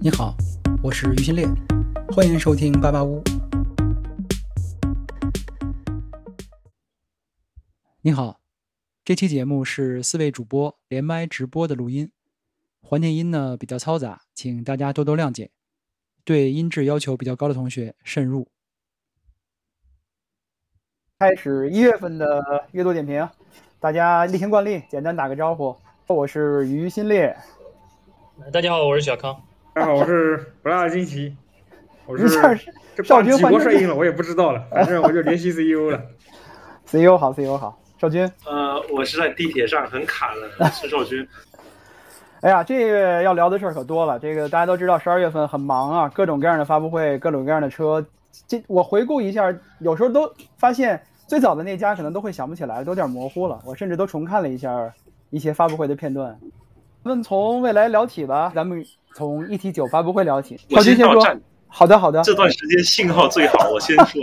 你好，我是于新烈，欢迎收听八八屋。你好，这期节目是四位主播连麦直播的录音，环境音呢比较嘈杂，请大家多多谅解。对音质要求比较高的同学慎入。开始一月份的阅读点评，大家例行惯例，简单打个招呼。我是于新烈。大家好，我是小康。大家好，我是不辣惊奇。我是这少军几国帅印了，我也不知道了，反正我就联系 CEO 了。CEO 好，CEO 好，少军。呃，我是在地铁上很卡了，是少军。哎呀，这个要聊的事儿可多了。这个大家都知道，十二月份很忙啊，各种各样的发布会，各种各样的车。这我回顾一下，有时候都发现最早的那家可能都会想不起来，都有点模糊了。我甚至都重看了一下一些发布会的片段。咱们从未来聊起吧，咱们从 ET 九发布会聊起。我先说。好的，好的。这段时间信号最好，我先说。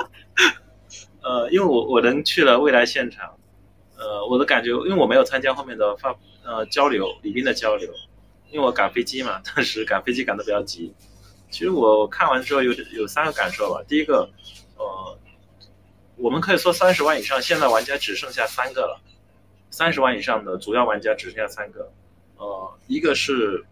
呃，因为我我能去了未来现场，呃，我的感觉，因为我没有参加后面的发呃交流，礼宾的交流，因为我赶飞机嘛，当时赶飞机赶的比较急。其实我看完之后有有三个感受吧。第一个，呃，我们可以说三十万以上，现在玩家只剩下三个了。三十万以上的主要玩家只剩下三个，呃，一个是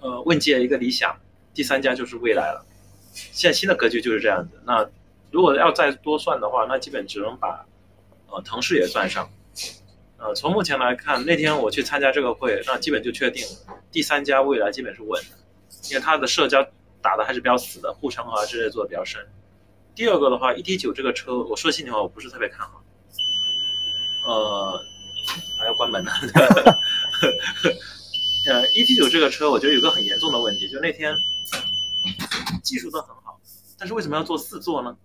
呃问界，一个理想，第三家就是未来了。现在新的格局就是这样子。那如果要再多算的话，那基本只能把呃腾势也算上。呃，从目前来看，那天我去参加这个会，那基本就确定第三家未来基本是稳的，因为它的社交打的还是比较死的，护城河之类做的比较深。第二个的话，ET 九这个车，我说心里话，我不是特别看好。呃，还要关门呢。呃，ET 九这个车，我觉得有个很严重的问题，就那天技术都很好，但是为什么要做四座呢？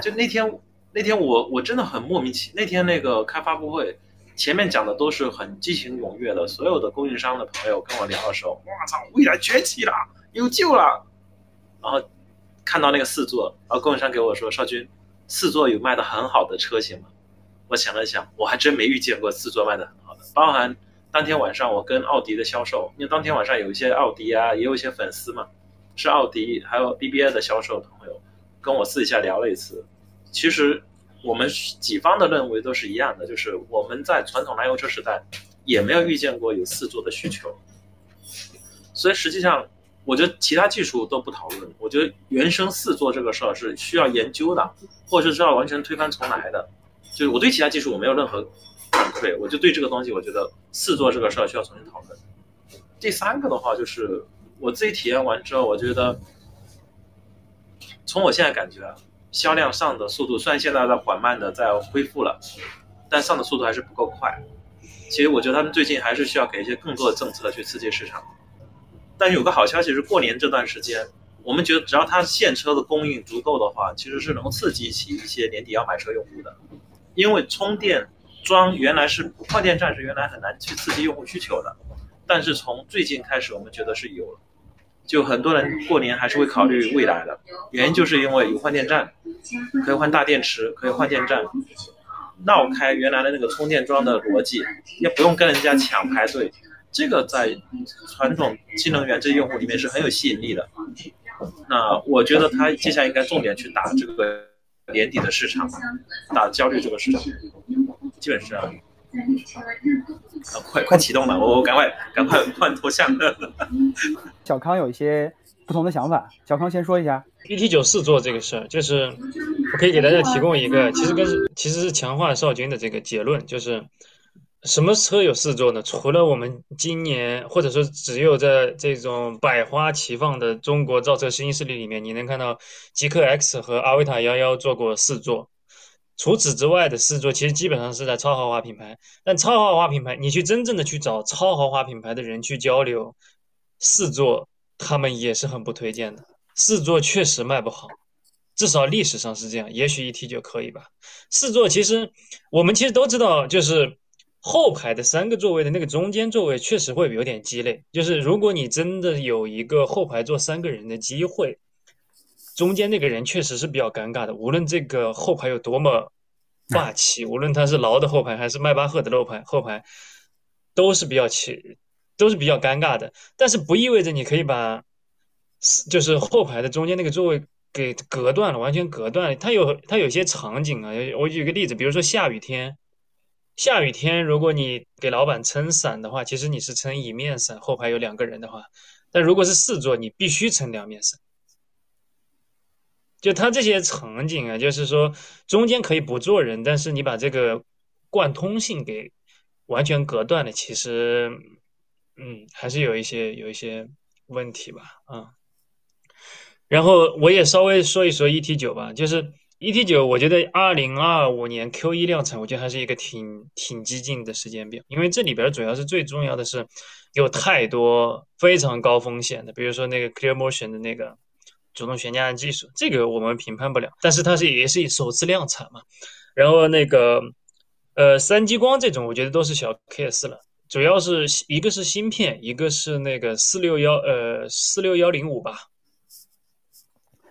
就那天那天我我真的很莫名其那天那个开发布会，前面讲的都是很激情踊跃的，所有的供应商的朋友跟我聊的时候，我操，未来崛起了，有救了。然后看到那个四座，然后供应商给我说，少军，四座有卖的很好的车型吗？我想了想，我还真没遇见过四座卖的很好的，包含当天晚上我跟奥迪的销售，因为当天晚上有一些奥迪啊，也有一些粉丝嘛，是奥迪还有 BBA 的销售朋友，跟我私底下聊了一次。其实我们几方的认为都是一样的，就是我们在传统燃油车时代也没有遇见过有四座的需求，所以实际上我觉得其他技术都不讨论，我觉得原生四座这个事儿是需要研究的，或者是要完全推翻重来的。就是我对其他技术我没有任何反馈，我就对这个东西，我觉得四座这个事儿需要重新讨论。第三个的话，就是我自己体验完之后，我觉得从我现在感觉，销量上的速度虽然现在在缓慢的在恢复了，但上的速度还是不够快。其实我觉得他们最近还是需要给一些更多的政策去刺激市场。但是有个好消息是，过年这段时间，我们觉得只要它现车的供应足够的话，其实是能刺激起一些年底要买车用户的。因为充电桩原来是换电站是原来很难去刺激用户需求的，但是从最近开始，我们觉得是有了。就很多人过年还是会考虑未来的，原因就是因为有换电站，可以换大电池，可以换电站，绕开原来的那个充电桩的逻辑，也不用跟人家抢排队。这个在传统新能源这用户里面是很有吸引力的。那我觉得他接下来应该重点去打这个。年底的市场，打焦虑这个市场，基本是啊，快快启动了，我我赶快赶快换头像。小康有一些不同的想法，小康先说一下。ET 九四做这个事儿，就是我可以给大家提供一个，其实跟其实是强化少军的这个结论，就是什么车有四座呢？除了我们今年或者说只有在这种百花齐放的中国造车新势力里面，你能看到极氪 X 和阿维塔幺幺做过四座。除此之外的四座，其实基本上是在超豪华品牌。但超豪华品牌，你去真正的去找超豪华品牌的人去交流，四座他们也是很不推荐的。四座确实卖不好，至少历史上是这样。也许 ET 就可以吧。四座其实我们其实都知道，就是。后排的三个座位的那个中间座位确实会有点鸡肋，就是如果你真的有一个后排坐三个人的机会，中间那个人确实是比较尴尬的。无论这个后排有多么霸气，无论他是劳的后排还是迈巴赫的后排，后排都是比较气，都是比较尴尬的。但是不意味着你可以把就是后排的中间那个座位给隔断了，完全隔断了。它有它有些场景啊，我举个例子，比如说下雨天，下雨天如果你给老板撑伞的话，其实你是撑一面伞，后排有两个人的话，但如果是四座，你必须撑两面伞。就它这些场景啊，就是说中间可以不坐人，但是你把这个贯通性给完全隔断了，其实，嗯，还是有一些有一些问题吧，啊。然后我也稍微说一说 ET 九吧，就是 ET 九，我觉得二零二五年 Q 一量产，我觉得还是一个挺挺激进的时间表，因为这里边主要是最重要的是有太多非常高风险的，比如说那个 Clear Motion 的那个。主动悬架的技术，这个我们评判不了，但是它是也是首次量产嘛。然后那个呃三激光这种，我觉得都是小 case 了。主要是一个是芯片，一个是那个四六幺呃四六幺零五吧。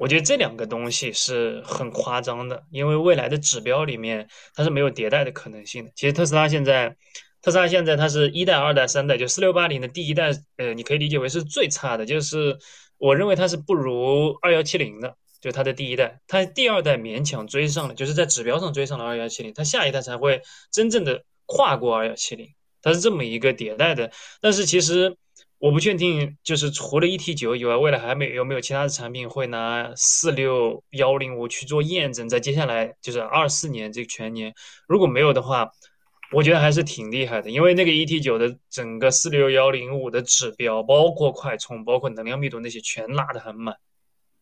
我觉得这两个东西是很夸张的，因为未来的指标里面它是没有迭代的可能性的。其实特斯拉现在特斯拉现在它是一代、二代、三代，就四六八零的第一代，呃，你可以理解为是最差的，就是。我认为它是不如二幺七零的，就它的第一代，它第二代勉强追上了，就是在指标上追上了二幺七零，它下一代才会真正的跨过二幺七零，它是这么一个迭代的。但是其实我不确定，就是除了 ET 九以外，未来还没有没有其他的产品会拿四六幺零五去做验证，在接下来就是二四年这个全年，如果没有的话。我觉得还是挺厉害的，因为那个 ET 九的整个四六幺零五的指标，包括快充，包括能量密度那些，全拉得很满，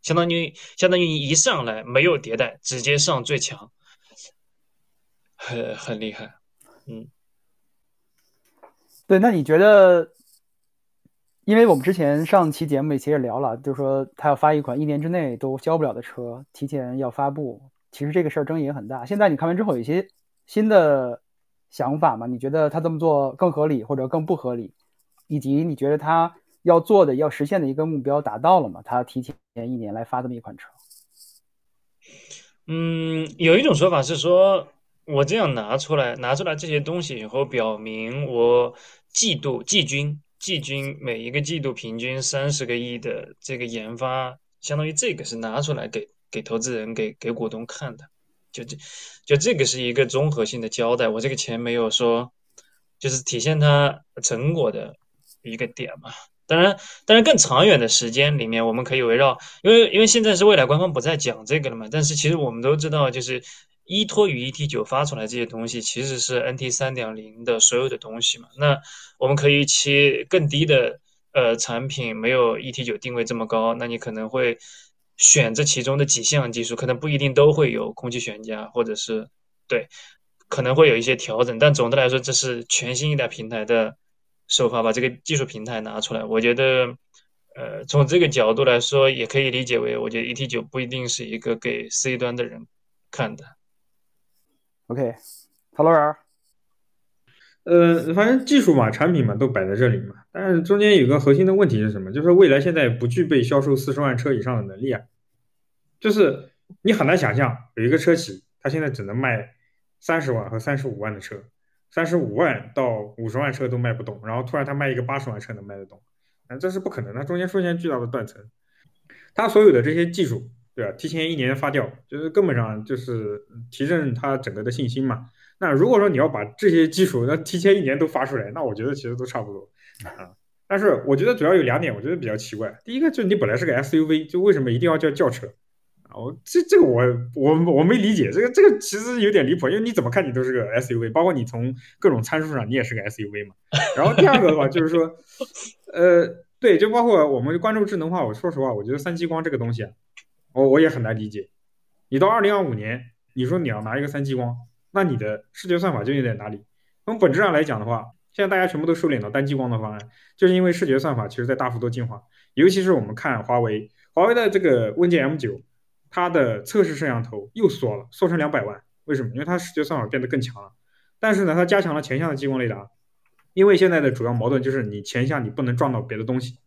相当于相当于你一上来没有迭代，直接上最强，很很厉害。嗯，对，那你觉得？因为我们之前上期节目也其实聊了，就是说他要发一款一年之内都交不了的车，提前要发布，其实这个事儿争议也很大。现在你看完之后，有一些新的。想法吗？你觉得他这么做更合理或者更不合理？以及你觉得他要做的、要实现的一个目标达到了吗？他提前一年来发这么一款车？嗯，有一种说法是说，我这样拿出来拿出来这些东西以后，表明我嫉妒季军季军每一个季度平均三十个亿的这个研发，相当于这个是拿出来给给投资人、给给股东看的。就这，就这个是一个综合性的交代。我这个钱没有说，就是体现它成果的一个点嘛。当然，当然更长远的时间里面，我们可以围绕，因为因为现在是未来官方不再讲这个了嘛。但是其实我们都知道，就是依托于 ET 九发出来这些东西，其实是 NT 三点零的所有的东西嘛。那我们可以切更低的呃产品，没有 ET 九定位这么高，那你可能会。选这其中的几项技术，可能不一定都会有空气悬架，或者是对，可能会有一些调整。但总的来说，这是全新一代平台的首发，把这个技术平台拿出来。我觉得，呃，从这个角度来说，也可以理解为，我觉得 ET 九不一定是一个给 C 端的人看的。OK，曹罗人。呃，反正技术嘛，产品嘛，都摆在这里嘛。但是中间有个核心的问题是什么？就是未来现在不具备销售四十万车以上的能力啊。就是你很难想象有一个车企，它现在只能卖三十万和三十五万的车，三十五万到五十万车都卖不动，然后突然它卖一个八十万车能卖得动，嗯，这是不可能的，中间出现巨大的断层。它所有的这些技术，对吧？提前一年发掉，就是根本上就是提振它整个的信心嘛。那如果说你要把这些技术那提前一年都发出来，那我觉得其实都差不多啊。但是我觉得主要有两点，我觉得比较奇怪。第一个就是你本来是个 SUV，就为什么一定要叫轿车啊？我这这个我我我没理解，这个这个其实有点离谱，因为你怎么看你都是个 SUV，包括你从各种参数上你也是个 SUV 嘛。然后第二个的话就是说，呃，对，就包括我们关注智能化，我说实话，我觉得三激光这个东西，我我也很难理解。你到二零二五年，你说你要拿一个三激光。那你的视觉算法究竟在哪里？从本质上来讲的话，现在大家全部都收敛到单激光的方案，就是因为视觉算法其实在大幅度进化。尤其是我们看华为，华为的这个问界 M9，它的测试摄像头又缩了，缩成两百万。为什么？因为它视觉算法变得更强了。但是呢，它加强了前向的激光雷达，因为现在的主要矛盾就是你前向你不能撞到别的东西，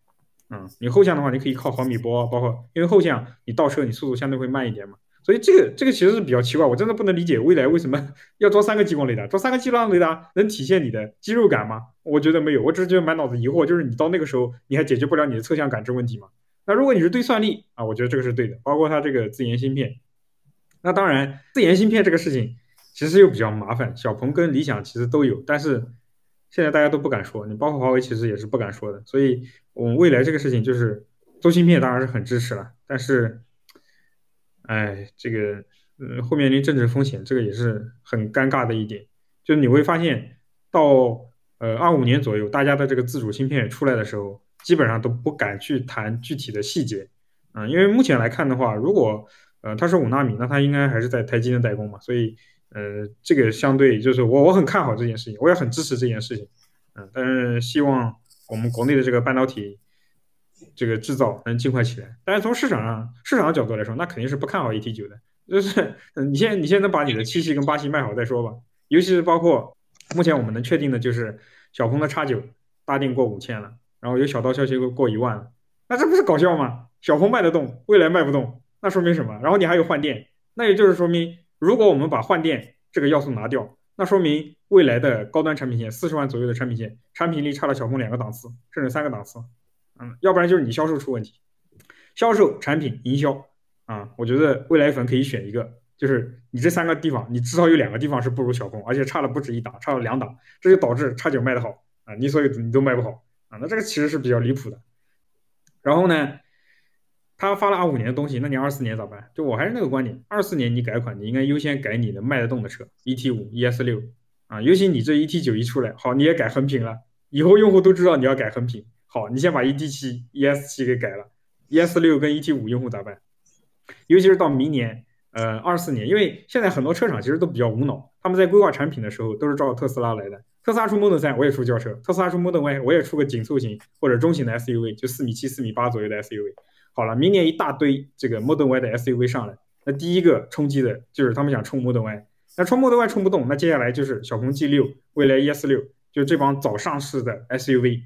嗯，你后向的话你可以靠毫米波，包括因为后向你倒车你速度相对会慢一点嘛。所以这个这个其实是比较奇怪，我真的不能理解未来为什么 要装三个激光雷达，装三个激光雷达能体现你的肌肉感吗？我觉得没有，我只是觉得满脑子疑惑，就是你到那个时候你还解决不了你的侧向感知问题吗？那如果你是对算力啊，我觉得这个是对的，包括它这个自研芯片。那当然，自研芯片这个事情其实又比较麻烦，小鹏跟理想其实都有，但是现在大家都不敢说，你包括华为其实也是不敢说的。所以我们未来这个事情就是做芯片当然是很支持了，但是。哎，这个，嗯，会面临政治风险，这个也是很尴尬的一点。就你会发现，到呃二五年左右，大家的这个自主芯片出来的时候，基本上都不敢去谈具体的细节，啊，因为目前来看的话，如果呃它是五纳米，那它应该还是在台积电代工嘛，所以呃这个相对就是我我很看好这件事情，我也很支持这件事情，嗯，但是希望我们国内的这个半导体。这个制造能尽快起来，但是从市场上市场的角度来说，那肯定是不看好 ET 九的。就是你先你先能把你的七系跟八系卖好再说吧。尤其是包括目前我们能确定的就是小鹏的叉九大定过五千了，然后有小道消息过过一万了，那这不是搞笑吗？小鹏卖得动，未来卖不动，那说明什么？然后你还有换电，那也就是说明，如果我们把换电这个要素拿掉，那说明未来的高端产品线四十万左右的产品线产品力差了小鹏两个档次，甚至三个档次。嗯，要不然就是你销售出问题，销售、产品、营销啊，我觉得未来粉可以选一个，就是你这三个地方，你至少有两个地方是不如小鹏，而且差了不止一档，差了两档，这就导致叉九卖的好啊，你所有你都卖不好啊，那这个其实是比较离谱的。然后呢，他发了二五年的东西，那你二四年咋办？就我还是那个观点，二四年你改款，你应该优先改你的卖得动的车，ET 五、ES 六啊，尤其你这 ET 九一出来，好，你也改横屏了，以后用户都知道你要改横屏。好，你先把 E D 七、E S 七给改了，E S 六跟 E T 五用户咋办？尤其是到明年，呃，二四年，因为现在很多车厂其实都比较无脑，他们在规划产品的时候都是照特斯拉来的。特斯拉出 Model 三，我也出轿车；特斯拉出 Model Y，我也出个紧凑型或者中型的 S U V，就四米七、四米八左右的 S U V。好了，明年一大堆这个 Model Y 的 S U V 上来，那第一个冲击的就是他们想冲 Model Y，那冲 Model Y 冲不动，那接下来就是小鹏 G 六、蔚来 ES 六，就这帮早上市的 S U V。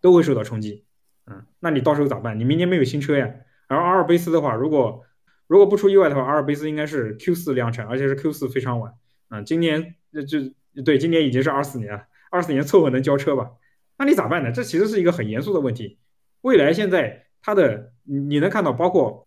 都会受到冲击，嗯，那你到时候咋办？你明年没有新车呀。而阿尔卑斯的话，如果如果不出意外的话，阿尔卑斯应该是 Q 四量产，而且是 Q 四非常晚，嗯，今年就对，今年已经是二四年了，二四年凑合能交车吧？那你咋办呢？这其实是一个很严肃的问题。未来现在它的你能看到，包括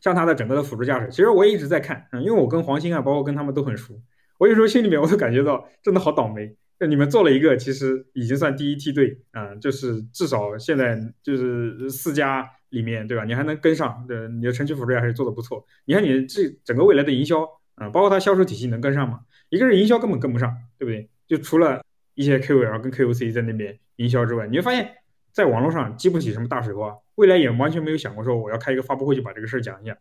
像它的整个的辅助驾驶，其实我也一直在看，嗯，因为我跟黄鑫啊，包括跟他们都很熟，我有时候心里面我都感觉到真的好倒霉。就你们做了一个，其实已经算第一梯队啊，就是至少现在就是四家里面，对吧？你还能跟上，对，你的城区辅助还是做的不错。你看你这整个未来的营销啊，包括它销售体系能跟上吗？一个是营销根本跟不上，对不对？就除了一些 KOL 跟 KOC 在那边营销之外，你会发现在网络上激不起什么大水花。未来也完全没有想过说我要开一个发布会就把这个事儿讲一下。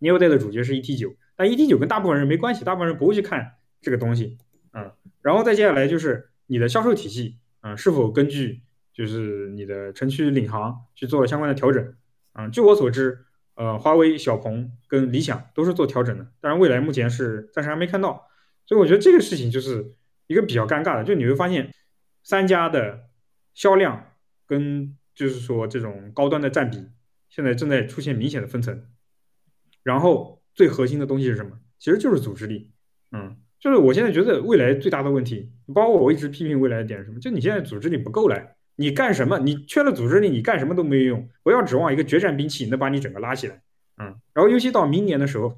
Neo 带的主角是 ET 九，但 ET 九跟大部分人没关系，大部分人不会去看这个东西。嗯，然后再接下来就是你的销售体系，嗯，是否根据就是你的城区领航去做相关的调整？嗯，据我所知，呃，华为、小鹏跟理想都是做调整的，当然未来目前是暂时还没看到，所以我觉得这个事情就是一个比较尴尬的，就你会发现三家的销量跟就是说这种高端的占比现在正在出现明显的分层，然后最核心的东西是什么？其实就是组织力，嗯。就是我现在觉得未来最大的问题，包括我一直批评未来的点是什么？就你现在组织力不够了，你干什么？你缺了组织力，你干什么都没有用。不要指望一个决战兵器能把你整个拉起来，嗯。然后尤其到明年的时候，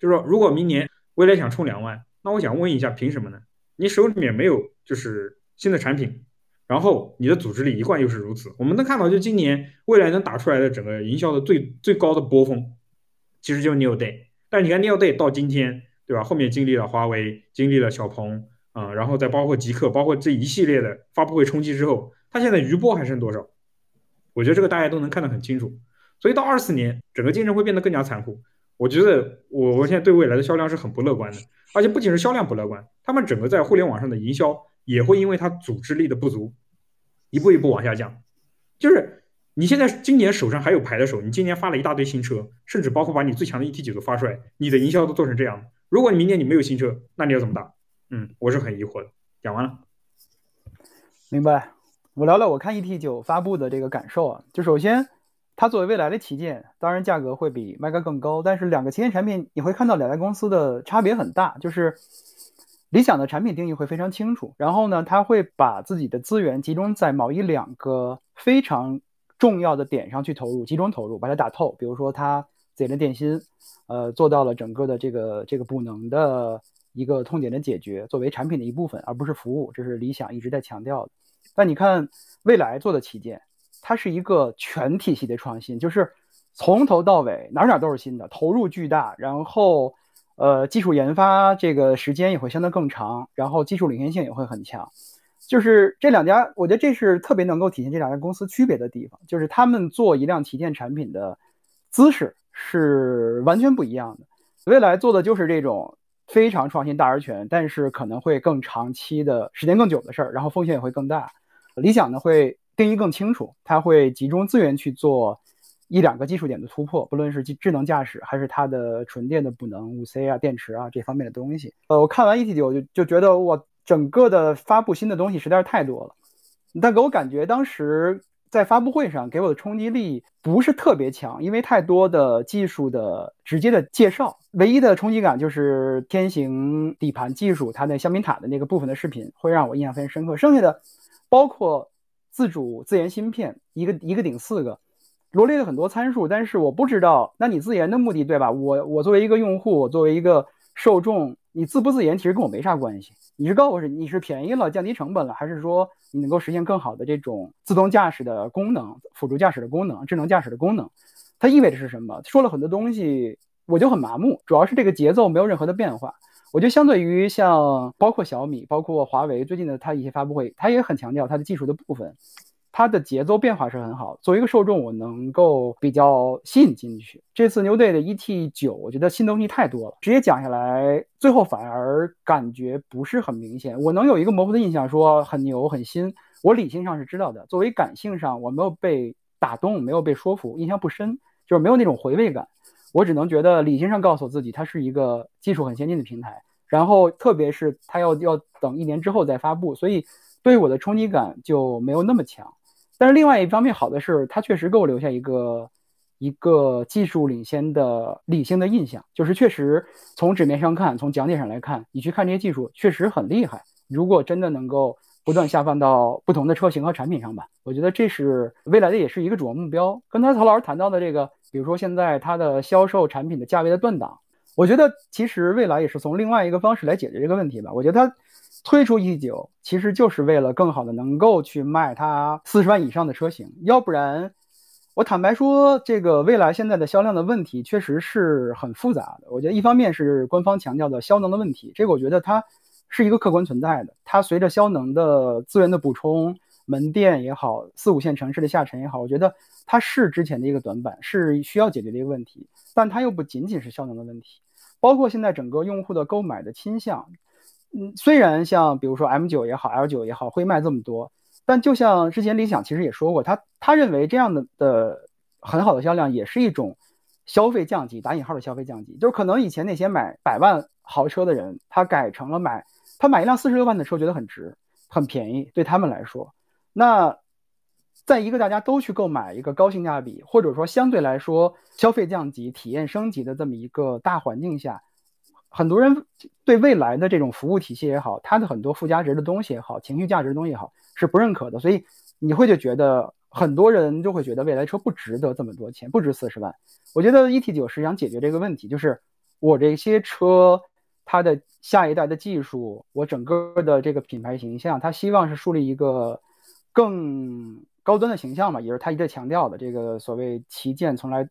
就是说，如果明年未来想冲两万，那我想问一下，凭什么呢？你手里面没有就是新的产品，然后你的组织力一贯又是如此。我们能看到，就今年未来能打出来的整个营销的最最高的波峰，其实就是 New Day。但是你看 New Day 到今天。对吧？后面经历了华为，经历了小鹏，啊，然后再包括极客，包括这一系列的发布会冲击之后，它现在余波还剩多少？我觉得这个大家都能看得很清楚。所以到二四年，整个竞争会变得更加残酷。我觉得我我现在对未来的销量是很不乐观的，而且不仅是销量不乐观，他们整个在互联网上的营销也会因为它组织力的不足，一步一步往下降。就是你现在今年手上还有牌的时候，你今年发了一大堆新车，甚至包括把你最强的 ET 九都发出来，你的营销都做成这样。如果你明年你没有新车，那你要怎么打？嗯，我是很疑惑的。讲完了，明白。我聊聊我看 ET 九发布的这个感受啊，就首先它作为未来的旗舰，当然价格会比 Mega 更高，但是两个旗舰产品你会看到两家公司的差别很大，就是理想的产品定义会非常清楚，然后呢，它会把自己的资源集中在某一两个非常重要的点上去投入，集中投入，把它打透。比如说它自研的电芯，呃，做到了整个的这个这个补能的一个痛点的解决，作为产品的一部分，而不是服务，这是理想一直在强调的。但你看未来做的旗舰。它是一个全体系的创新，就是从头到尾哪哪都是新的，投入巨大，然后呃技术研发这个时间也会相对更长，然后技术领先性也会很强。就是这两家，我觉得这是特别能够体现这两家公司区别的地方，就是他们做一辆旗舰产品的姿势是完全不一样的。未来做的就是这种非常创新大而全，但是可能会更长期的时间更久的事儿，然后风险也会更大。理想呢会。定义更清楚，它会集中资源去做一两个技术点的突破，不论是智智能驾驶还是它的纯电的补能、五 C 啊、电池啊这方面的东西。呃，我看完 ET 九就就觉得我整个的发布新的东西实在是太多了，但给我感觉当时在发布会上给我的冲击力不是特别强，因为太多的技术的直接的介绍。唯一的冲击感就是天行底盘技术，它那香槟塔的那个部分的视频会让我印象非常深刻。剩下的包括。自主自研芯片，一个一个顶四个，罗列了很多参数，但是我不知道，那你自研的目的对吧？我我作为一个用户，我作为一个受众，你自不自研其实跟我没啥关系。你是告诉我是你是便宜了，降低成本了，还是说你能够实现更好的这种自动驾驶的功能、辅助驾驶的功能、智能驾驶的功能？它意味着是什么？说了很多东西，我就很麻木，主要是这个节奏没有任何的变化。我觉得相对于像包括小米、包括华为最近的它一些发布会，它也很强调它的技术的部分，它的节奏变化是很好。作为一个受众，我能够比较吸引进去。这次 New Day 的 ET 九，我觉得新东西太多了，直接讲下来，最后反而感觉不是很明显。我能有一个模糊的印象，说很牛很新，我理性上是知道的。作为感性上，我没有被打动，没有被说服，印象不深，就是没有那种回味感。我只能觉得理性上告诉自己，它是一个技术很先进的平台，然后特别是它要要等一年之后再发布，所以对我的冲击感就没有那么强。但是另外一方面好的是，它确实给我留下一个一个技术领先的理性的印象，就是确实从纸面上看，从讲解上来看，你去看这些技术确实很厉害。如果真的能够不断下放到不同的车型和产品上吧，我觉得这是未来的也是一个主要目标。刚才曹老师谈到的这个。比如说，现在它的销售产品的价位的断档，我觉得其实未来也是从另外一个方式来解决这个问题吧。我觉得它推出 E 九，其实就是为了更好的能够去卖它四十万以上的车型。要不然，我坦白说，这个未来现在的销量的问题确实是很复杂的。我觉得一方面是官方强调的销能的问题，这个我觉得它是一个客观存在的。它随着销能的资源的补充。门店也好，四五线城市的下沉也好，我觉得它是之前的一个短板，是需要解决的一个问题。但它又不仅仅是效能的问题，包括现在整个用户的购买的倾向。嗯，虽然像比如说 M9 也好，L 九也好，会卖这么多，但就像之前理想其实也说过，他他认为这样的的很好的销量也是一种消费降级，打引号的消费降级，就是可能以前那些买百万豪车的人，他改成了买他买一辆四十六万的车，觉得很值，很便宜，对他们来说。那，在一个大家都去购买一个高性价比，或者说相对来说消费降级、体验升级的这么一个大环境下，很多人对未来的这种服务体系也好，它的很多附加值的东西也好、情绪价值的东西也好，是不认可的。所以你会就觉得很多人就会觉得未来车不值得这么多钱，不值四十万。我觉得 ET 九是想解决这个问题，就是我这些车它的下一代的技术，我整个的这个品牌形象，它希望是树立一个。更高端的形象嘛，也是他一直强调的。这个所谓旗舰，从来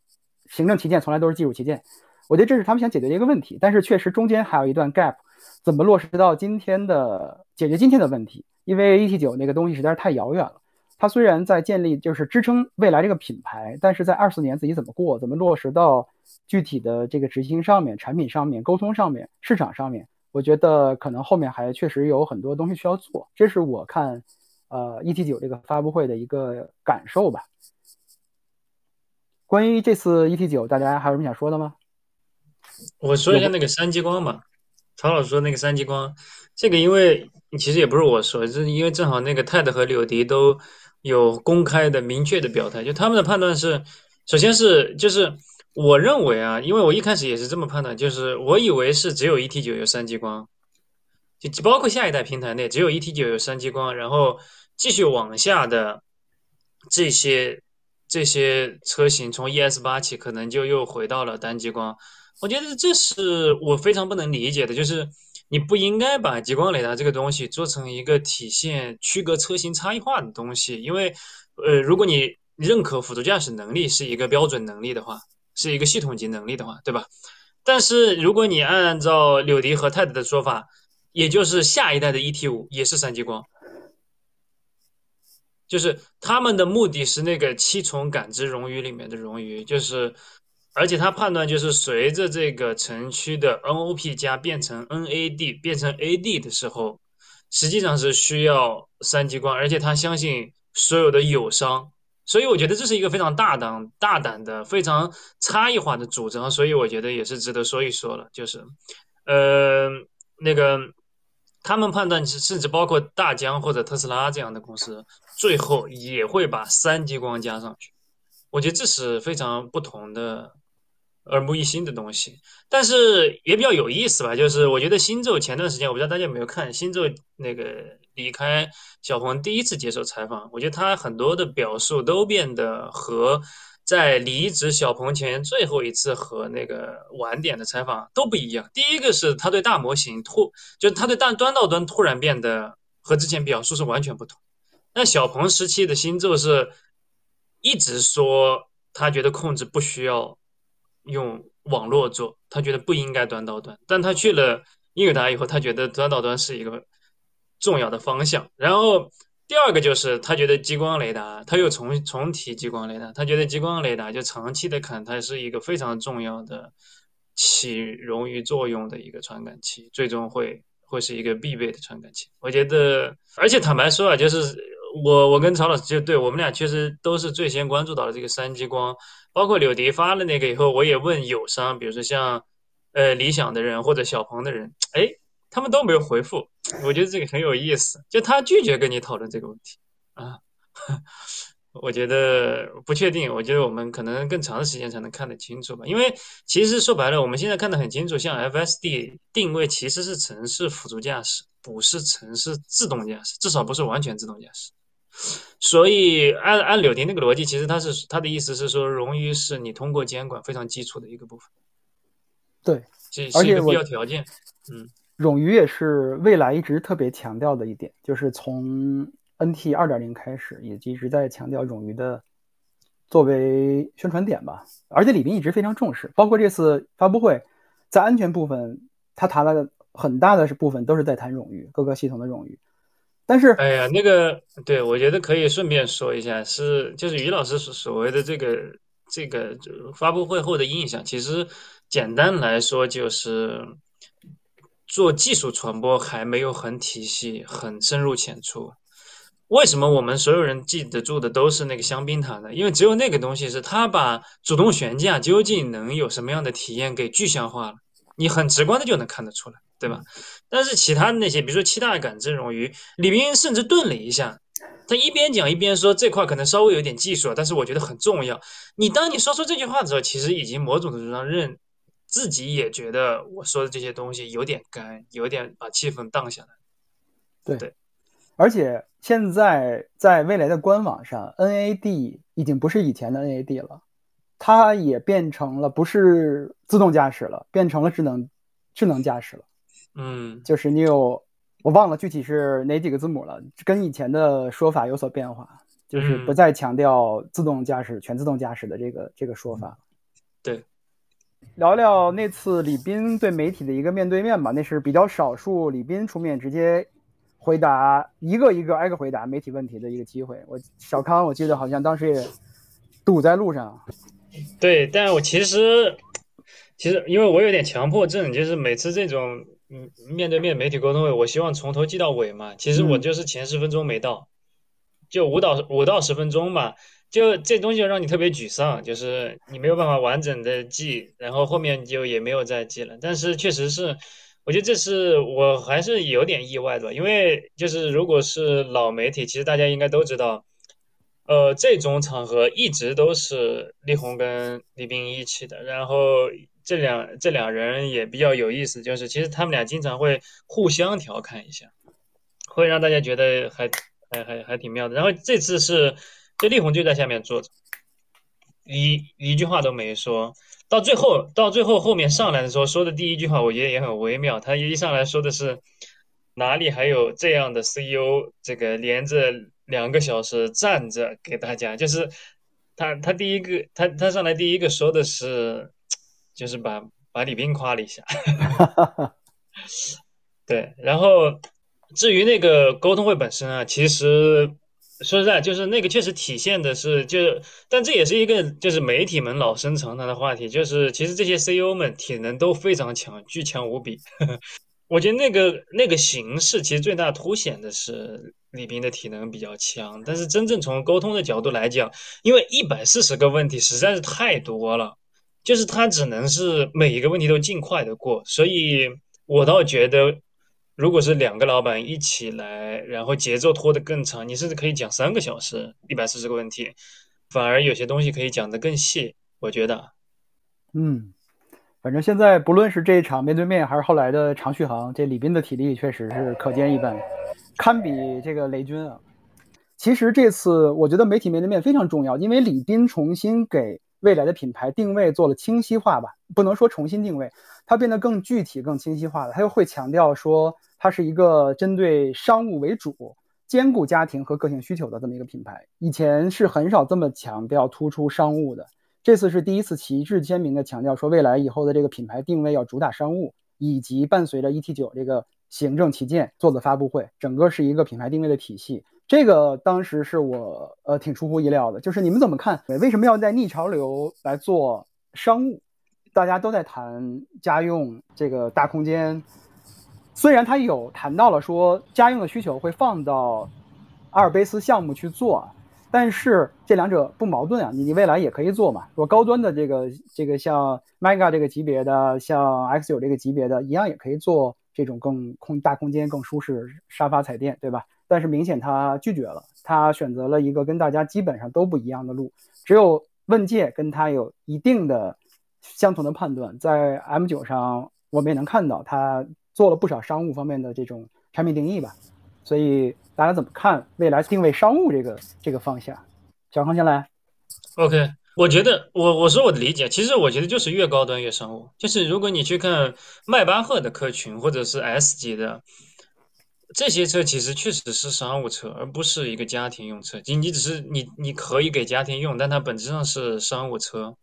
行政旗舰从来都是技术旗舰。我觉得这是他们想解决的一个问题。但是确实中间还有一段 gap，怎么落实到今天的解决今天的问题？因为 ET 九那个东西实在是太遥远了。它虽然在建立，就是支撑未来这个品牌，但是在二四年自己怎么过，怎么落实到具体的这个执行上面、产品上面、沟通上面、市场上面，我觉得可能后面还确实有很多东西需要做。这是我看。呃，E T 九这个发布会的一个感受吧。关于这次 E T 九，大家还有什么想说的吗？我说一下那个三激光吧。曹老师说那个三激光，这个因为其实也不是我说，是因为正好那个泰德和柳迪都有公开的明确的表态，就他们的判断是，首先是就是我认为啊，因为我一开始也是这么判断，就是我以为是只有 ET 九有三激光，就包括下一代平台内只有 ET 九有三激光，然后继续往下的这些这些车型从 ES 八起可能就又回到了单激光。我觉得这是我非常不能理解的，就是你不应该把激光雷达这个东西做成一个体现区隔车型差异化的东西，因为呃，如果你认可辅助驾驶能力是一个标准能力的话，是一个系统级能力的话，对吧？但是如果你按照柳迪和泰德的说法，也就是下一代的 ET 五也是三激光，就是他们的目的是那个七重感知冗余里面的冗余，就是而且他判断就是随着这个城区的 NOP 加变成 NAD 变成 AD 的时候，实际上是需要三激光，而且他相信所有的友商。所以我觉得这是一个非常大胆、大胆的、非常差异化的主张，所以我觉得也是值得说一说了。就是，呃，那个他们判断，甚至包括大疆或者特斯拉这样的公司，最后也会把三激光加上去。我觉得这是非常不同的。耳目一新的东西，但是也比较有意思吧。就是我觉得新宙前段时间，我不知道大家有没有看新宙那个离开小鹏第一次接受采访，我觉得他很多的表述都变得和在离职小鹏前最后一次和那个晚点的采访都不一样。第一个是他对大模型突，就是他对大端到端突然变得和之前表述是完全不同。那小鹏时期的新宙是一直说他觉得控制不需要。用网络做，他觉得不应该端到端，但他去了英伟达以后，他觉得端到端是一个重要的方向。然后第二个就是他觉得激光雷达，他又重重提激光雷达，他觉得激光雷达就长期的看，它是一个非常重要的起冗余作用的一个传感器，最终会会是一个必备的传感器。我觉得，而且坦白说啊，就是我我跟曹老师就对我们俩确实都是最先关注到了这个三激光。包括柳迪发了那个以后，我也问友商，比如说像，呃，理想的人或者小鹏的人，哎，他们都没有回复。我觉得这个很有意思，就他拒绝跟你讨论这个问题啊。我觉得不确定，我觉得我们可能更长的时间才能看得清楚吧。因为其实说白了，我们现在看得很清楚，像 FSD 定位其实是城市辅助驾驶，不是城市自动驾驶，至少不是完全自动驾驶。所以，按按柳婷那个逻辑，其实他是他的意思是说，冗余是你通过监管非常基础的一个部分。对，这是一个必要条件。嗯，冗余也是未来一直特别强调的一点，就是从 NT 二点零开始，也一直在强调冗余的作为宣传点吧。而且李斌一直非常重视，包括这次发布会，在安全部分，他谈了很大的部分都是在谈冗余，各个系统的冗余。但是，哎呀，那个，对我觉得可以顺便说一下，是就是于老师所所谓的这个这个发布会后的印象，其实简单来说就是做技术传播还没有很体系、很深入浅出。为什么我们所有人记得住的都是那个香槟塔呢？因为只有那个东西是它把主动悬架究竟能有什么样的体验给具象化了，你很直观的就能看得出来。对吧？但是其他的那些，比如说七大感知冗余，李斌甚至顿了一下，他一边讲一边说这块可能稍微有点技术，但是我觉得很重要。你当你说出这句话的时候，其实已经某种程度上认自己也觉得我说的这些东西有点干，有点把气氛荡下来。对对，而且现在在未来的官网上，NAD 已经不是以前的 NAD 了，它也变成了不是自动驾驶了，变成了智能智能驾驶了。嗯，就是你有，我忘了具体是哪几个字母了，跟以前的说法有所变化，就是不再强调自动驾驶、全自动驾驶的这个这个说法。对，聊聊那次李斌对媒体的一个面对面吧，那是比较少数李斌出面直接回答一个一个挨个回答媒体问题的一个机会。我小康我记得好像当时也堵在路上。对，但我其实其实因为我有点强迫症，就是每次这种。嗯，面对面媒体沟通会，我希望从头记到尾嘛。其实我就是前十分钟没到，就五到五到十分钟吧。就这东西让你特别沮丧，就是你没有办法完整的记，然后后面就也没有再记了。但是确实是，我觉得这是我还是有点意外的，因为就是如果是老媒体，其实大家应该都知道，呃，这种场合一直都是力宏跟李冰一起的，然后这两这两人也比较有意思，就是其实他们俩经常会互相调侃一下，会让大家觉得还还还还挺妙的。然后这次是，这力宏就在下面坐着，一一句话都没说。到最后，到最后后面上来的时候说的第一句话，我觉得也很微妙。他一上来说的是哪里还有这样的 CEO，这个连着。两个小时站着给大家，就是他他第一个他他上来第一个说的是，就是把把李斌夸了一下，对，然后至于那个沟通会本身啊，其实说实在，就是那个确实体现的是，就但这也是一个就是媒体们老生常谈的话题，就是其实这些 CEO 们体能都非常强，巨强无比。我觉得那个那个形式其实最大凸显的是李斌的体能比较强，但是真正从沟通的角度来讲，因为一百四十个问题实在是太多了，就是他只能是每一个问题都尽快的过，所以我倒觉得，如果是两个老板一起来，然后节奏拖得更长，你甚至可以讲三个小时一百四十个问题，反而有些东西可以讲得更细，我觉得，嗯。反正现在不论是这一场面对面，还是后来的长续航，这李斌的体力确实是可见一斑，堪比这个雷军啊。其实这次我觉得媒体面对面非常重要，因为李斌重新给未来的品牌定位做了清晰化吧，不能说重新定位，它变得更具体、更清晰化了。他又会强调说，它是一个针对商务为主、兼顾家庭和个性需求的这么一个品牌。以前是很少这么强调突出商务的。这次是第一次旗帜鲜明的强调说，未来以后的这个品牌定位要主打商务，以及伴随着 ET 九这个行政旗舰做的发布会，整个是一个品牌定位的体系。这个当时是我呃挺出乎意料的，就是你们怎么看？为什么要在逆潮流来做商务？大家都在谈家用这个大空间，虽然他有谈到了说家用的需求会放到阿尔卑斯项目去做。但是这两者不矛盾啊，你你未来也可以做嘛。我高端的这个这个像 Mega 这个级别的，像 X 九这个级别的，一样也可以做这种更空大空间、更舒适沙发彩电，对吧？但是明显他拒绝了，他选择了一个跟大家基本上都不一样的路。只有问界跟他有一定的相同的判断，在 M 九上我们也能看到他做了不少商务方面的这种产品定义吧，所以。大家怎么看未来定位商务这个这个方向？小康先来。OK，我觉得我我说我的理解，其实我觉得就是越高端越商务。就是如果你去看迈巴赫的客群或者是 S 级的这些车，其实确实是商务车，而不是一个家庭用车。你你只是你你可以给家庭用，但它本质上是商务车。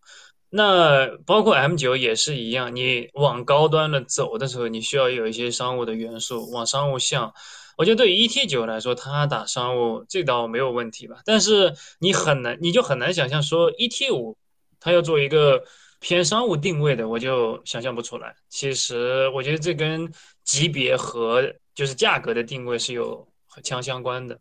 那包括 M 九也是一样，你往高端的走的时候，你需要有一些商务的元素，往商务向。我觉得对于 ET 九来说，它打商务这倒没有问题吧。但是你很难，你就很难想象说 ET 五它要做一个偏商务定位的，我就想象不出来。其实我觉得这跟级别和就是价格的定位是有很强相关的。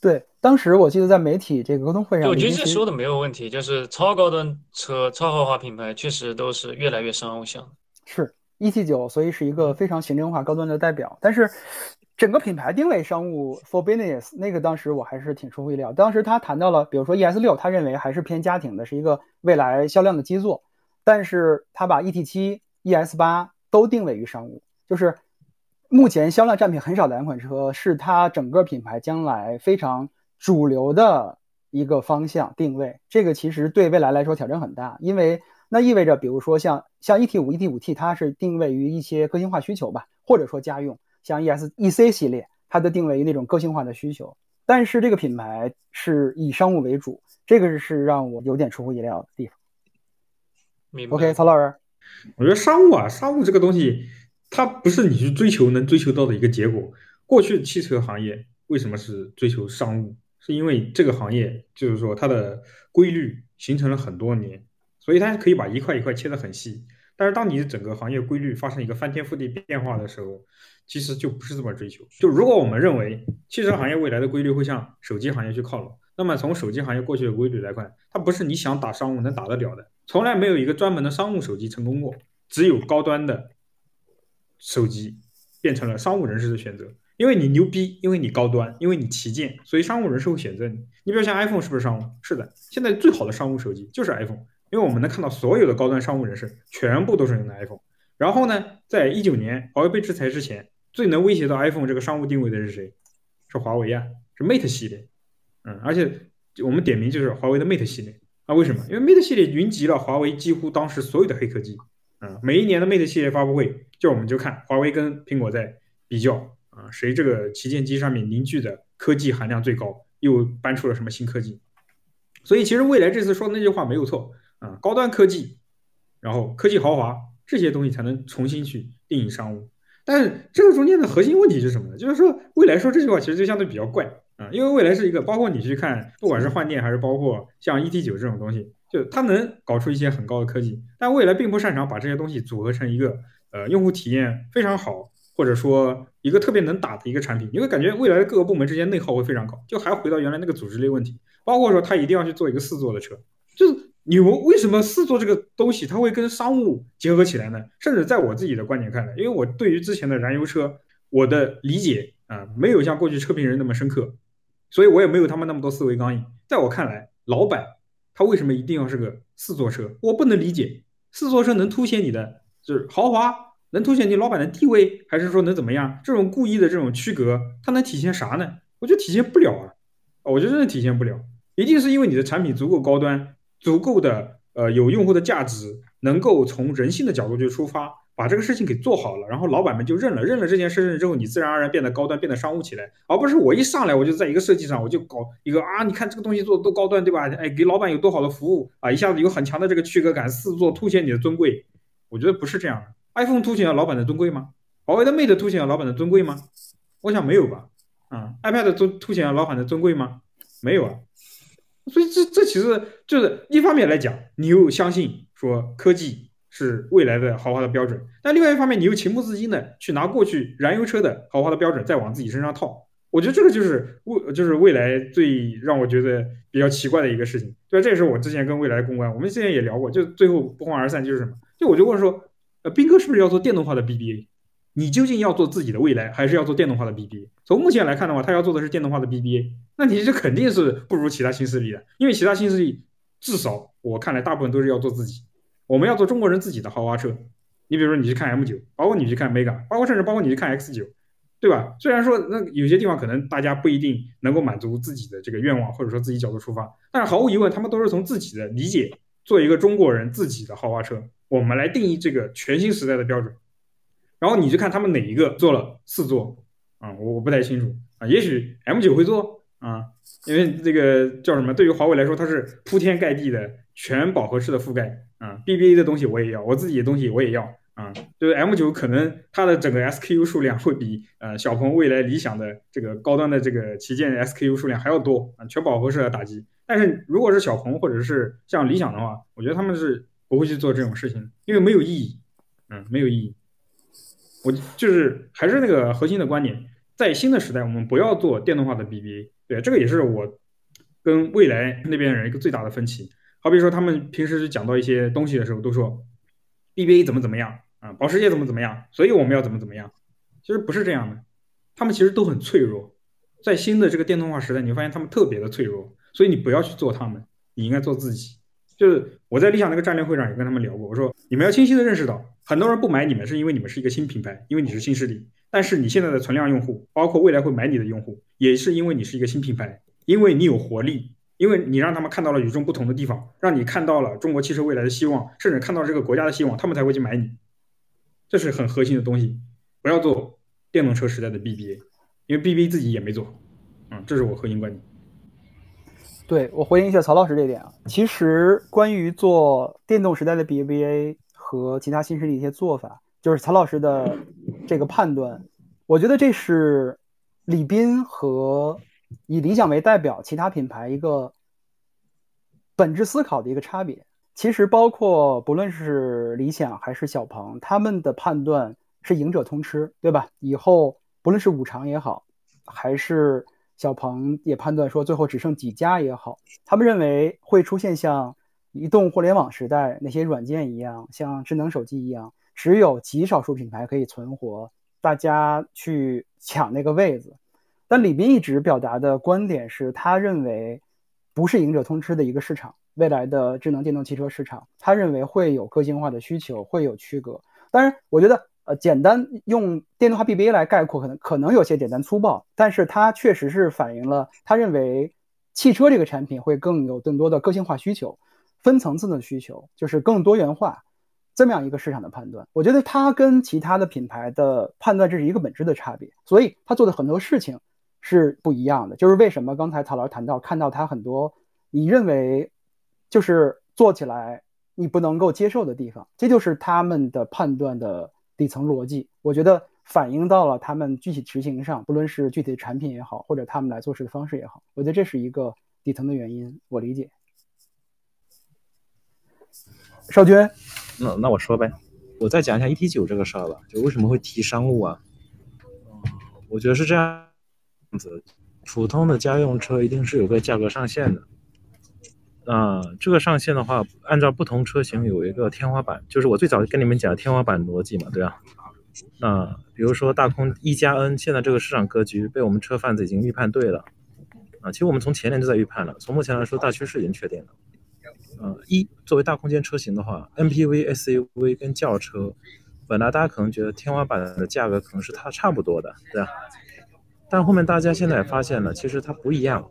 对，当时我记得在媒体这个沟通会上，我觉得这说的没有问题，就是超高端车、超豪华品牌确实都是越来越商务向。是 ET 九，所以是一个非常行政化、高端的代表，但是。整个品牌定位商务 for business，那个当时我还是挺出乎意料。当时他谈到了，比如说 ES 六，他认为还是偏家庭的，是一个未来销量的基座。但是他把 ET 七、ES 八都定位于商务，就是目前销量占比很少的两款车，是它整个品牌将来非常主流的一个方向定位。这个其实对未来来说挑战很大，因为那意味着，比如说像像 ET 五、ET 五 T，它是定位于一些个性化需求吧，或者说家用。像 ES、EC 系列，它的定位于那种个性化的需求，但是这个品牌是以商务为主，这个是让我有点出乎意料的地方。OK，曹老师，我觉得商务啊，商务这个东西，它不是你去追求能追求到的一个结果。过去汽车行业为什么是追求商务？是因为这个行业就是说它的规律形成了很多年，所以它可以把一块一块切得很细。但是当你的整个行业规律发生一个翻天覆地变化的时候，其实就不是这么追求。就如果我们认为汽车行业未来的规律会向手机行业去靠拢，那么从手机行业过去的规律来看，它不是你想打商务能打得了的。从来没有一个专门的商务手机成功过，只有高端的手机变成了商务人士的选择。因为你牛逼，因为你高端，因为你旗舰，所以商务人士会选择你。你比如像 iPhone 是不是商务？是的，现在最好的商务手机就是 iPhone，因为我们能看到所有的高端商务人士全部都是用的 iPhone。然后呢，在一九年华为被制裁之前，最能威胁到 iPhone 这个商务定位的是谁？是华为啊，是 Mate 系列。嗯，而且我们点名就是华为的 Mate 系列啊，为什么？因为 Mate 系列云集了华为几乎当时所有的黑科技。嗯，每一年的 Mate 系列发布会，就我们就看华为跟苹果在比较。啊，谁这个旗舰机上面凝聚的科技含量最高，又搬出了什么新科技？所以其实未来这次说的那句话没有错啊，高端科技，然后科技豪华这些东西才能重新去定义商务。但是这个中间的核心问题是什么呢？就是说未来说这句话其实就相对比较怪啊，因为未来是一个，包括你去看，不管是换电还是包括像 E T 九这种东西，就它能搞出一些很高的科技，但未来并不擅长把这些东西组合成一个呃用户体验非常好。或者说一个特别能打的一个产品，你会感觉未来的各个部门之间内耗会非常高，就还回到原来那个组织类问题。包括说他一定要去做一个四座的车，就是你们为什么四座这个东西它会跟商务结合起来呢？甚至在我自己的观点看来，因为我对于之前的燃油车我的理解啊，没有像过去车评人那么深刻，所以我也没有他们那么多思维刚硬。在我看来，老板他为什么一定要是个四座车？我不能理解，四座车能凸显你的就是豪华。能凸显你老板的地位，还是说能怎么样？这种故意的这种区隔，它能体现啥呢？我觉得体现不了啊！我觉得真的体现不了。一定是因为你的产品足够高端，足够的呃有用户的价值，能够从人性的角度去出发，把这个事情给做好了，然后老板们就认了，认了这件事情之后，你自然而然变得高端，变得商务起来，而不是我一上来我就在一个设计上我就搞一个啊，你看这个东西做的多高端，对吧？哎，给老板有多好的服务啊，一下子有很强的这个区隔感，四座凸显你的尊贵。我觉得不是这样的。iPhone 凸显了老板的尊贵吗？华为的 Mate 凸显了老板的尊贵吗？我想没有吧。啊，iPad 凸凸显了老板的尊贵吗？没有啊。所以这这其实就是一方面来讲，你又相信说科技是未来的豪华的标准，但另外一方面你又情不自禁的去拿过去燃油车的豪华的标准再往自己身上套。我觉得这个就是未就是未来最让我觉得比较奇怪的一个事情。对吧？这也是我之前跟未来公关，我们之前也聊过，就最后不欢而散就是什么？就我就问说。呃，斌哥是不是要做电动化的 BBA？你究竟要做自己的未来，还是要做电动化的 BBA？从目前来看的话，他要做的是电动化的 BBA，那你这肯定是不如其他新势力的，因为其他新势力至少我看来大部分都是要做自己。我们要做中国人自己的豪华车，你比如说你去看 M9，包括你去看 Mega，包括甚至包括你去看 X9，对吧？虽然说那有些地方可能大家不一定能够满足自己的这个愿望，或者说自己角度出发，但是毫无疑问，他们都是从自己的理解做一个中国人自己的豪华车。我们来定义这个全新时代的标准，然后你就看他们哪一个做了四座啊，我我不太清楚啊，也许 M 九会做啊，因为这个叫什么？对于华为来说，它是铺天盖地的全饱和式的覆盖啊，BBA 的东西我也要，我自己的东西我也要啊，就是 M 九可能它的整个 SKU 数量会比呃小鹏、未来、理想的这个高端的这个旗舰 SKU 数量还要多啊，全饱和式的打击。但是如果是小鹏或者是像理想的话，我觉得他们是。不会去做这种事情，因为没有意义，嗯，没有意义。我就是还是那个核心的观点，在新的时代，我们不要做电动化的 BBA。对，这个也是我跟未来那边人一个最大的分歧。好比说，他们平时讲到一些东西的时候，都说 BBA 怎么怎么样啊，保时捷怎么怎么样，所以我们要怎么怎么样。其实不是这样的，他们其实都很脆弱。在新的这个电动化时代，你会发现他们特别的脆弱，所以你不要去做他们，你应该做自己。就是我在理想那个战略会上也跟他们聊过，我说你们要清晰的认识到，很多人不买你们是因为你们是一个新品牌，因为你是新势力。但是你现在的存量用户，包括未来会买你的用户，也是因为你是一个新品牌，因为你有活力，因为你让他们看到了与众不同的地方，让你看到了中国汽车未来的希望，甚至看到这个国家的希望，他们才会去买你。这是很核心的东西，不要做电动车时代的 BBA，因为 BBA 自己也没做好，嗯，这是我核心观点。对我回应一下曹老师这点啊，其实关于做电动时代的 BBA 和其他新势力一些做法，就是曹老师的这个判断，我觉得这是李斌和以理想为代表其他品牌一个本质思考的一个差别。其实包括不论是理想还是小鹏，他们的判断是赢者通吃，对吧？以后不论是五常也好，还是小鹏也判断说，最后只剩几家也好，他们认为会出现像移动互联网时代那些软件一样，像智能手机一样，只有极少数品牌可以存活，大家去抢那个位子。但李斌一直表达的观点是他认为不是赢者通吃的一个市场，未来的智能电动汽车市场，他认为会有个性化的需求，会有区隔。当然，我觉得呃，简单用电动化 BBA 来概括，可能可能有些简单粗暴，但是它确实是反映了他认为汽车这个产品会更有更多的个性化需求。分层次的需求就是更多元化，这么样一个市场的判断，我觉得它跟其他的品牌的判断这是一个本质的差别，所以他做的很多事情是不一样的。就是为什么刚才曹老师谈到看到他很多你认为就是做起来你不能够接受的地方，这就是他们的判断的底层逻辑。我觉得反映到了他们具体执行上，不论是具体的产品也好，或者他们来做事的方式也好，我觉得这是一个底层的原因，我理解。少军，那那我说呗，我再讲一下 ET 九这个事儿吧，就为什么会提商务啊？我觉得是这样子，普通的家用车一定是有个价格上限的，啊，这个上限的话，按照不同车型有一个天花板，就是我最早跟你们讲天花板逻辑嘛，对吧？那比如说大空一加 N，现在这个市场格局被我们车贩子已经预判对了，啊，其实我们从前年就在预判了，从目前来说大趋势已经确定了。呃，一作为大空间车型的话，MPV、SUV 跟轿车，本来大家可能觉得天花板的价格可能是它差不多的，对吧？但后面大家现在也发现了，其实它不一样。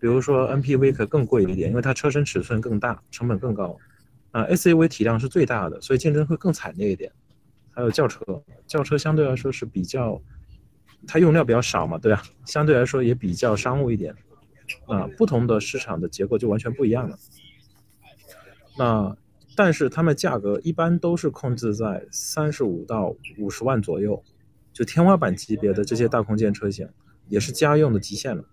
比如说 MPV 可更贵一点，因为它车身尺寸更大，成本更高。啊，SUV 体量是最大的，所以竞争会更惨烈一点。还有轿车，轿车相对来说是比较，它用料比较少嘛，对吧？相对来说也比较商务一点。啊，不同的市场的结构就完全不一样了。那但是它们价格一般都是控制在三十五到五十万左右，就天花板级别的这些大空间车型，也是家用的极限了。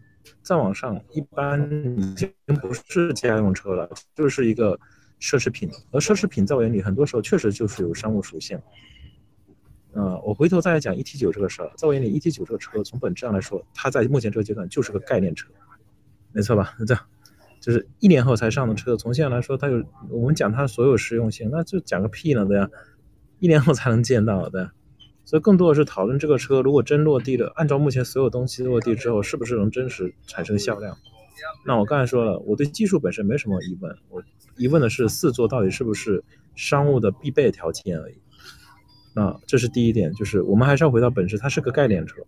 再往上，一般已经不是家用车了，就是一个奢侈品。而奢侈品在我眼里，很多时候确实就是有商务属性。呃，我回头再来讲 ET 九这个事儿，在我眼里，ET 九这个车从本质上来说，它在目前这个阶段就是个概念车，没错吧？这样。就是一年后才上的车，从现在来说，它有我们讲它所有实用性，那就讲个屁呢，对呀，一年后才能见到，对。所以更多的是讨论这个车如果真落地了，按照目前所有东西落地之后，是不是能真实产生销量？那我刚才说了，我对技术本身没什么疑问，我疑问的是四座到底是不是商务的必备条件而已。那这是第一点，就是我们还是要回到本质，它是个概念车，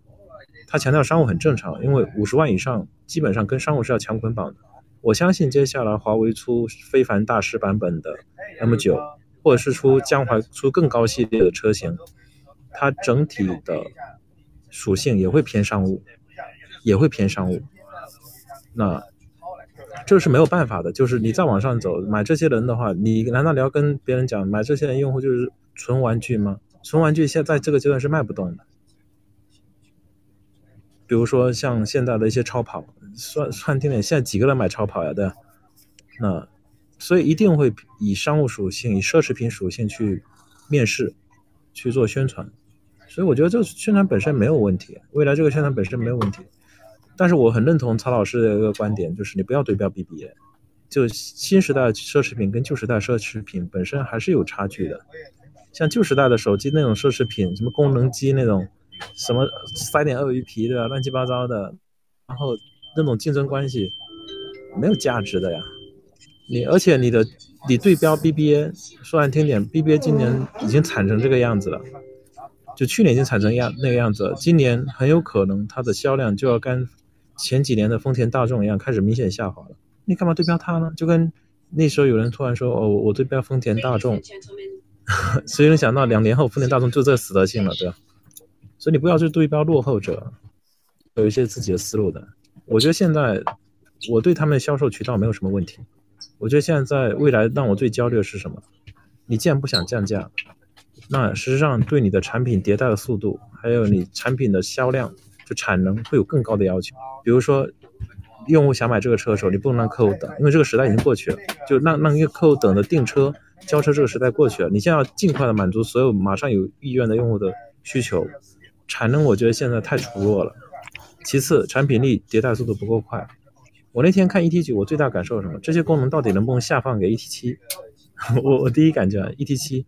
它强调商务很正常，因为五十万以上基本上跟商务是要强捆绑的。我相信接下来华为出非凡大师版本的 M9，或者是出江淮出更高系列的车型，它整体的属性也会偏商务，也会偏商务。那这是没有办法的，就是你再往上走，买这些人的话，你难道你要跟别人讲买这些人用户就是纯玩具吗？纯玩具现在这个阶段是卖不动的。比如说像现在的一些超跑，算算听点，现在几个人买超跑呀？对？那所以一定会以商务属性、以奢侈品属性去面试、去做宣传。所以我觉得这个宣传本身没有问题，未来这个宣传本身没有问题。但是我很认同曹老师的一个观点，就是你不要对标 BBA，就新时代奢侈品跟旧时代奢侈品本身还是有差距的。像旧时代的手机那种奢侈品，什么功能机那种。什么塞点鳄鱼皮对吧？乱七八糟的，然后那种竞争关系没有价值的呀。你而且你的你对标 BBA，说难听点，BBA 今年已经惨成这个样子了，就去年已经惨成样那个样子了，今年很有可能它的销量就要跟前几年的丰田大众一样，开始明显下滑了。你干嘛对标它呢？就跟那时候有人突然说哦，我对标丰田大众，谁能想到两年后丰田大众就这死德性了，对吧？所以你不要去对标落后者，有一些自己的思路的。我觉得现在我对他们的销售渠道没有什么问题。我觉得现在在未来让我最焦虑的是什么？你既然不想降价，那实际上对你的产品迭代的速度，还有你产品的销量就产能会有更高的要求。比如说，用户想买这个车的时候，你不能让客户等，因为这个时代已经过去了。就让让一个客户等着订车交车这个时代过去了。你现在要尽快的满足所有马上有意愿的用户的需求。产能我觉得现在太粗弱了，其次产品力迭代速度不够快。我那天看 E T 九，我最大感受是什么？这些功能到底能不能下放给 E T 七？我我第一感觉 E T 七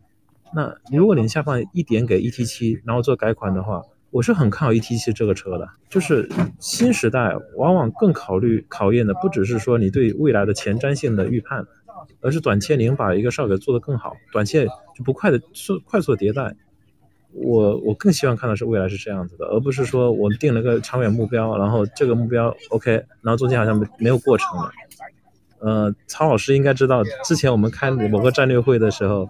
那如果你下放一点给 ET 七，然后做改款的话，我是很看好 ET 七这个车的。就是新时代往往更考虑考验的不只是说你对未来的前瞻性的预判，而是短期你能把一个事儿给做得更好，短期就不快的速快速迭代。我我更希望看到是未来是这样子的，而不是说我们定了个长远目标，然后这个目标 OK，然后中间好像没没有过程了。呃，曹老师应该知道，之前我们开某个战略会的时候，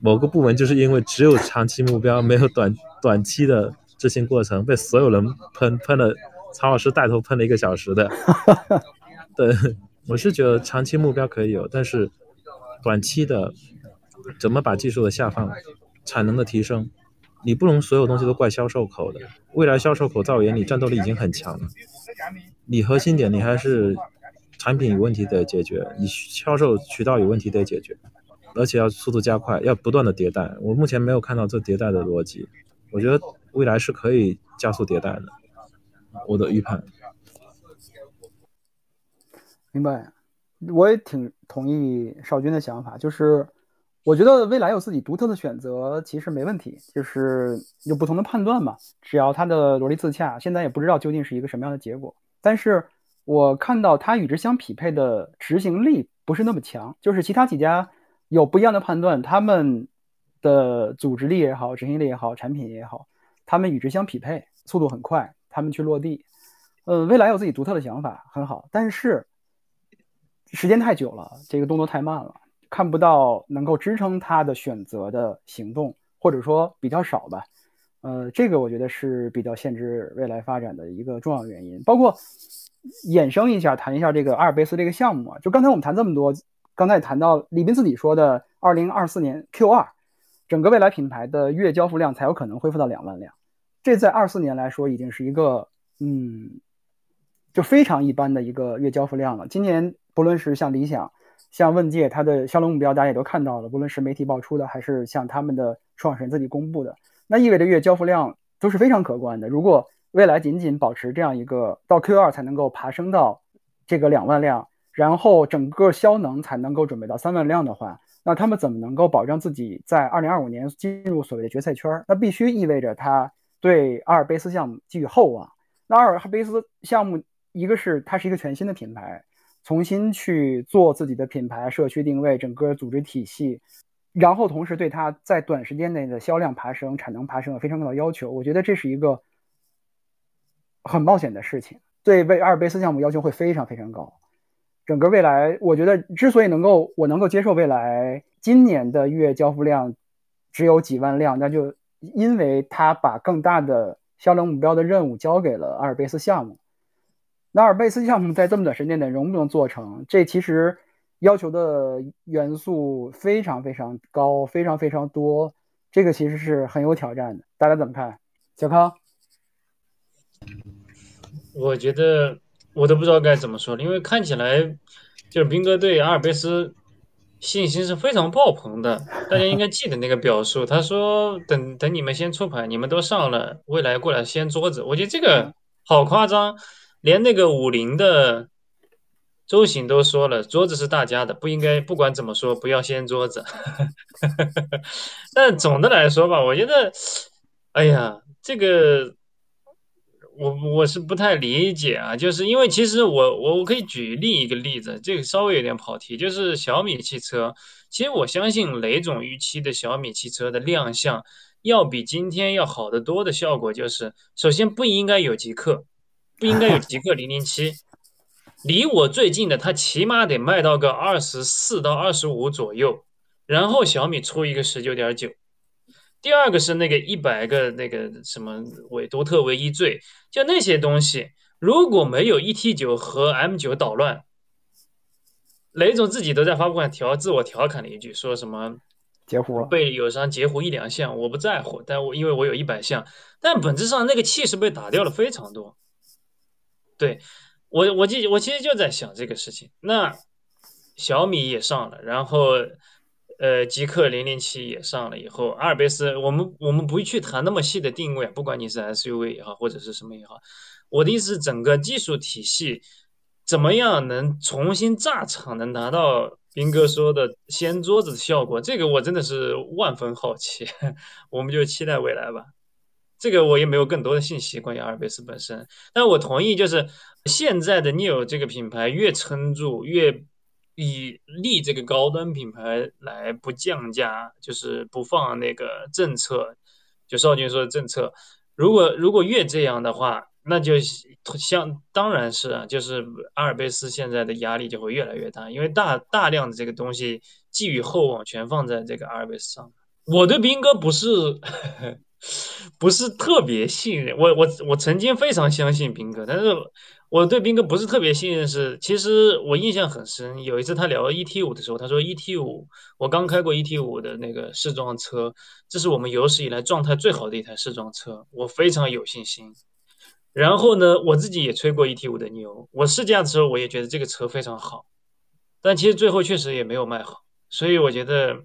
某个部门就是因为只有长期目标，没有短短期的执行过程，被所有人喷喷了。曹老师带头喷了一个小时的。对，我是觉得长期目标可以有，但是短期的怎么把技术的下放、产能的提升，你不能所有东西都怪销售口的。未来销售口在我眼里战斗力已经很强了，你核心点你还是。产品有问题得解决，你销售渠道有问题得解决，而且要速度加快，要不断的迭代。我目前没有看到这迭代的逻辑，我觉得未来是可以加速迭代的。我的预判。明白，我也挺同意少军的想法，就是我觉得未来有自己独特的选择，其实没问题，就是有不同的判断嘛。只要它的逻辑自洽，现在也不知道究竟是一个什么样的结果，但是。我看到它与之相匹配的执行力不是那么强，就是其他几家有不一样的判断，他们的组织力也好，执行力也好，产品也好，他们与之相匹配，速度很快，他们去落地。呃，未来有自己独特的想法，很好，但是时间太久了，这个动作太慢了，看不到能够支撑他的选择的行动，或者说比较少吧。呃，这个我觉得是比较限制未来发展的一个重要原因，包括。衍生一下，谈一下这个阿尔卑斯这个项目啊。就刚才我们谈这么多，刚才也谈到李斌自己说的，二零二四年 Q 二，整个未来品牌的月交付量才有可能恢复到两万辆。这在二四年来说已经是一个，嗯，就非常一般的一个月交付量了。今年不论是像理想、像问界，它的销量目标大家也都看到了，不论是媒体爆出的，还是像他们的创始人自己公布的，那意味着月交付量都是非常可观的。如果未来仅仅保持这样一个，到 Q 二才能够爬升到这个两万辆，然后整个销能才能够准备到三万辆的话，那他们怎么能够保证自己在二零二五年进入所谓的决赛圈？那必须意味着他对阿尔卑斯项目寄予厚望。那阿尔卑斯项目，一个是它是一个全新的品牌，重新去做自己的品牌社区定位，整个组织体系，然后同时对它在短时间内的销量爬升、产能爬升有非常高的要求。我觉得这是一个。很冒险的事情，对为阿尔卑斯项目要求会非常非常高。整个未来，我觉得之所以能够我能够接受未来今年的月交付量只有几万辆，那就因为他把更大的销量目标的任务交给了阿尔卑斯项目。阿尔卑斯项目在这么短时间内能不能做成？这其实要求的元素非常非常高，非常非常多。这个其实是很有挑战的。大家怎么看？小康？我觉得我都不知道该怎么说了，因为看起来就是斌哥对阿尔卑斯信心是非常爆棚的。大家应该记得那个表述，他说等等你们先出牌，你们都上了，未来过来掀桌子。我觉得这个好夸张，连那个五菱的周行都说了，桌子是大家的，不应该不管怎么说不要掀桌子。但总的来说吧，我觉得，哎呀，这个。我我是不太理解啊，就是因为其实我我我可以举另一个例子，这个稍微有点跑题，就是小米汽车。其实我相信雷总预期的小米汽车的亮相要比今天要好得多的效果，就是首先不应该有极客，不应该有极客零零七，离我最近的它起码得卖到个二十四到二十五左右，然后小米出一个十九点九。第二个是那个一百个那个什么唯独特唯一罪，就那些东西，如果没有 E T 九和 M 九捣乱，雷总自己都在发布会上调自我调侃了一句，说什么截胡被友商截胡一两项，我不在乎，但我因为我有一百项，但本质上那个气势被打掉了非常多。对我，我记我其实就在想这个事情，那小米也上了，然后。呃，极客零零七也上了以后，阿尔卑斯，我们我们不去谈那么细的定位，不管你是 SUV 也好，或者是什么也好，我的意思是整个技术体系怎么样能重新炸场，能拿到斌哥说的掀桌子的效果，这个我真的是万分好奇，我们就期待未来吧。这个我也没有更多的信息关于阿尔卑斯本身，但我同意，就是现在的 Neo 这个品牌越撑住，越以立这个高端品牌来不降价，就是不放那个政策，就少军说的政策，如果如果越这样的话。那就像当然是啊，就是阿尔卑斯现在的压力就会越来越大，因为大大量的这个东西寄予厚望，全放在这个阿尔卑斯上。我对斌哥不是不是特别信任，我我我曾经非常相信斌哥，但是我对斌哥不是特别信任。是其实我印象很深，有一次他聊 ET 五的时候，他说 ET 五我刚开过 ET 五的那个试装车，这是我们有史以来状态最好的一台试装车，我非常有信心。然后呢，我自己也吹过 ET 五的牛，我试驾的时候我也觉得这个车非常好，但其实最后确实也没有卖好，所以我觉得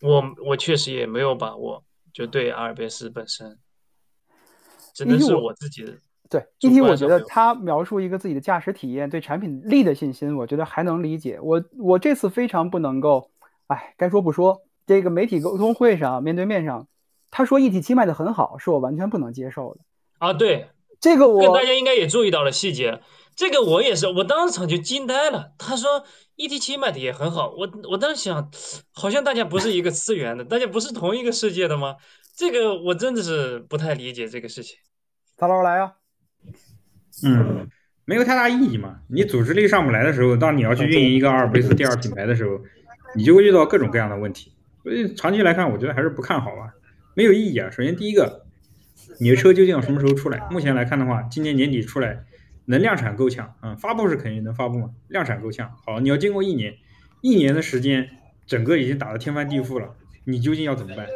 我我确实也没有把握，就对阿尔卑斯本身，真的是我自己的。对一体我觉得他描述一个自己的驾驶体验，对产品力的信心，我觉得还能理解。我我这次非常不能够，哎，该说不说，这个媒体沟通会上面对面上，他说一体七卖的很好，是我完全不能接受的啊，对。这个我大家应该也注意到了细节，这个我也是，我当场就惊呆了。他说 E T 七卖的也很好，我我当时想，好像大家不是一个次元的，大家不是同一个世界的吗？这个我真的是不太理解这个事情。曹老师来啊，嗯，没有太大意义嘛。你组织力上不来的时候，当你要去运营一个阿尔卑斯第二品牌的时候，你就会遇到各种各样的问题。所以长期来看，我觉得还是不看好吧，没有意义啊。首先第一个。你的车究竟要什么时候出来？目前来看的话，今年年底出来能量产够呛，嗯，发布是肯定能发布嘛，量产够呛。好，你要经过一年，一年的时间，整个已经打得天翻地覆了，你究竟要怎么办？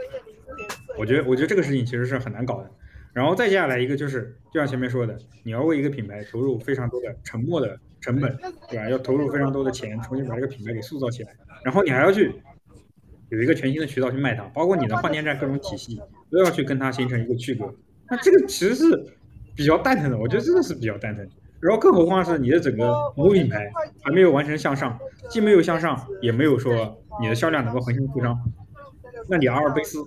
我觉得，我觉得这个事情其实是很难搞的。然后再接下来一个就是，就像前面说的，你要为一个品牌投入非常多的沉没的成本，对吧？要投入非常多的钱，重新把这个品牌给塑造起来，然后你还要去有一个全新的渠道去卖它，包括你的换电站各种体系都要去跟它形成一个区隔。那这个其实是比较蛋疼的，我觉得真的是比较蛋疼。然后更何况是你的整个母品牌还没有完全向上，既没有向上，也没有说你的销量能够横向扩张。那你阿尔卑斯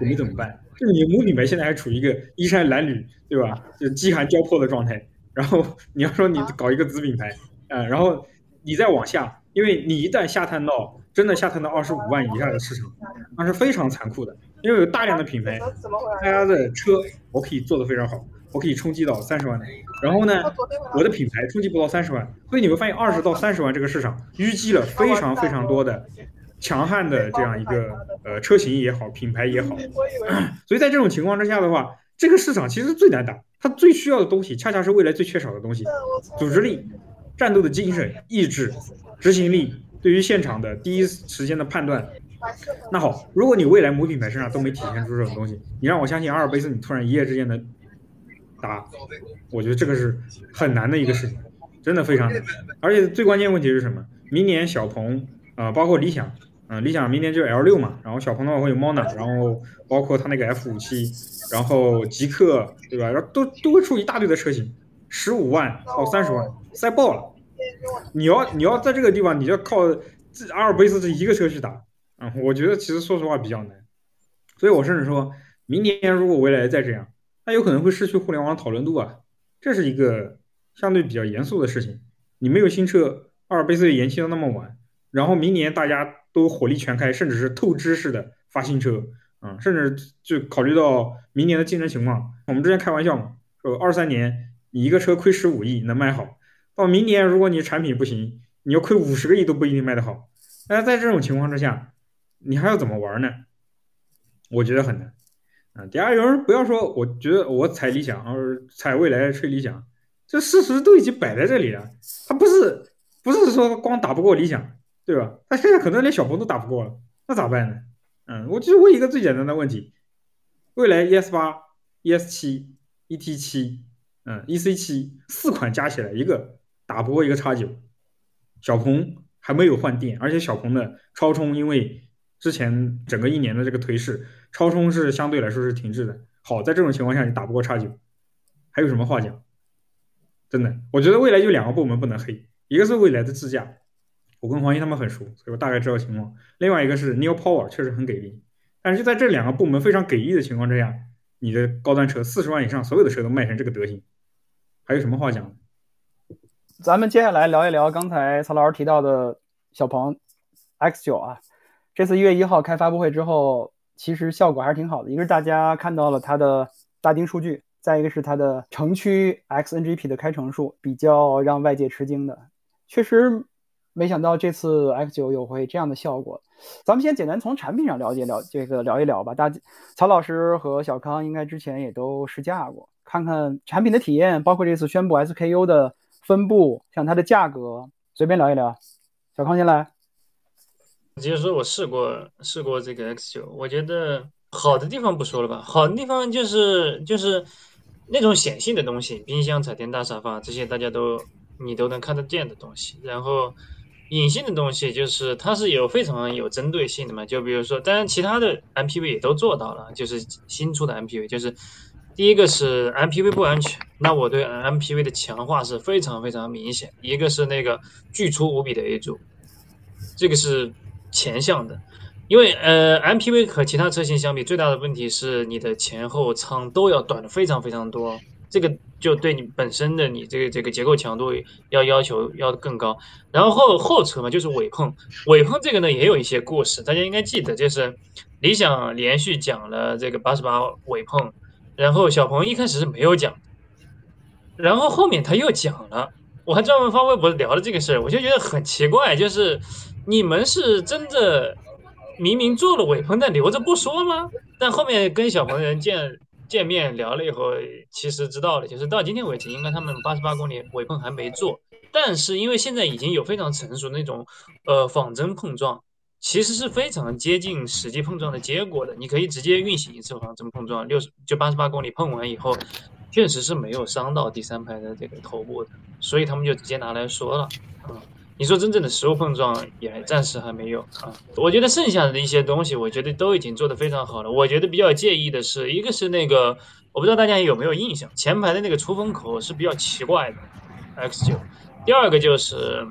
我们怎么办？就你母品牌现在还处于一个衣衫褴褛，对吧？就饥寒交迫的状态。然后你要说你搞一个子品牌，嗯，然后你再往下，因为你一旦下探到真的下探到二十五万以下的市场，那是非常残酷的。因为有大量的品牌，大家的车我可以做的非常好，我可以冲击到三十万的。然后呢，我的品牌冲击不到三十万，所以你会发现二十到三十万这个市场淤积了非常非常多的强悍的这样一个呃车型也好，品牌也好。所以在这种情况之下的话，这个市场其实最难打，它最需要的东西恰恰是未来最缺少的东西：组织力、战斗的精神、意志、执行力，对于现场的第一时间的判断。那好，如果你未来母品牌身上都没体现出这种东西，你让我相信阿尔卑斯你突然一夜之间能打，我觉得这个是很难的一个事情，真的非常难。而且最关键问题是什么？明年小鹏啊，包括理想，嗯，理想明年就 L 六嘛，然后小鹏的话会有 Mona，然后包括它那个 F 五七，然后极客，对吧？然后都都会出一大堆的车型，十五万到三十万，塞爆了。你要你要在这个地方，你要靠阿尔卑斯这一个车去打。嗯，我觉得其实说实话比较难，所以我甚至说明年如果未来再这样，那有可能会失去互联网讨论度啊，这是一个相对比较严肃的事情。你没有新车，阿尔卑斯延期到那么晚，然后明年大家都火力全开，甚至是透支式的发新车，嗯，甚至就考虑到明年的竞争情况，我们之前开玩笑嘛，说二三年你一个车亏十五亿能卖好，到明年如果你产品不行，你要亏五十个亿都不一定卖得好。那在这种情况之下，你还要怎么玩呢？我觉得很难啊！底下，有人不要说，我觉得我踩理想，踩未来吹理想，这事实都已经摆在这里了。他不是不是说光打不过理想，对吧？他现在可能连小鹏都打不过了，那咋办呢？嗯，我就问一个最简单的问题：未来 ES 八、ES 七、ET 七、嗯 EC 七四款加起来，一个打不过一个叉九，小鹏还没有换电，而且小鹏的超充因为。之前整个一年的这个颓势，超充是相对来说是停滞的。好，在这种情况下，你打不过叉九，还有什么话讲？真的，我觉得未来就两个部门不能黑，一个是未来的自驾，我跟黄鑫他们很熟，所以我大概知道情况。另外一个是 New Power 确实很给力，但是就在这两个部门非常给力的情况之下，你的高端车四十万以上所有的车都卖成这个德行，还有什么话讲？咱们接下来聊一聊刚才曹老师提到的小鹏 X9 啊，这次一月一号开发布会之后，其实效果还是挺好的。一个是大家看到了它的大丁数据，再一个是它的城区 XNGP 的开城数比较让外界吃惊的，确实没想到这次 X9 有会这样的效果。咱们先简单从产品上了解了这个聊一聊吧。大曹老师和小康应该之前也都试驾过，看看产品的体验，包括这次宣布 SKU 的。分布像它的价格，随便聊一聊。小康先来。直接说，我试过试过这个 X 九，我觉得好的地方不说了吧。好的地方就是就是那种显性的东西，冰箱、彩电、大沙发这些大家都你都能看得见的东西。然后隐性的东西就是它是有非常有针对性的嘛。就比如说，当然其他的 MPV 也都做到了，就是新出的 MPV 就是。第一个是 MPV 不安全，那我对 MPV 的强化是非常非常明显。一个是那个巨粗无比的 A 柱，这个是前向的，因为呃 MPV 和其他车型相比，最大的问题是你的前后舱都要短的非常非常多，这个就对你本身的你这个这个结构强度要要求要更高。然后后车嘛，就是尾碰，尾碰这个呢也有一些故事，大家应该记得，就是理想连续讲了这个八十八尾碰。然后小鹏一开始是没有讲，然后后面他又讲了，我还专门发微博聊了这个事儿，我就觉得很奇怪，就是你们是真的明明做了尾喷，但留着不说吗？但后面跟小鹏人见见面聊了以后，其实知道了，就是到今天为止，应该他们八十八公里尾喷还没做，但是因为现在已经有非常成熟那种呃仿真碰撞。其实是非常接近实际碰撞的结果的，你可以直接运行一次仿真碰撞，六十就八十八公里碰完以后，确实是没有伤到第三排的这个头部的，所以他们就直接拿来说了。嗯，你说真正的实物碰撞也暂时还没有啊。我觉得剩下的一些东西，我觉得都已经做得非常好了。我觉得比较介意的是，一个是那个，我不知道大家有没有印象，前排的那个出风口是比较奇怪的，X 九。第二个就是。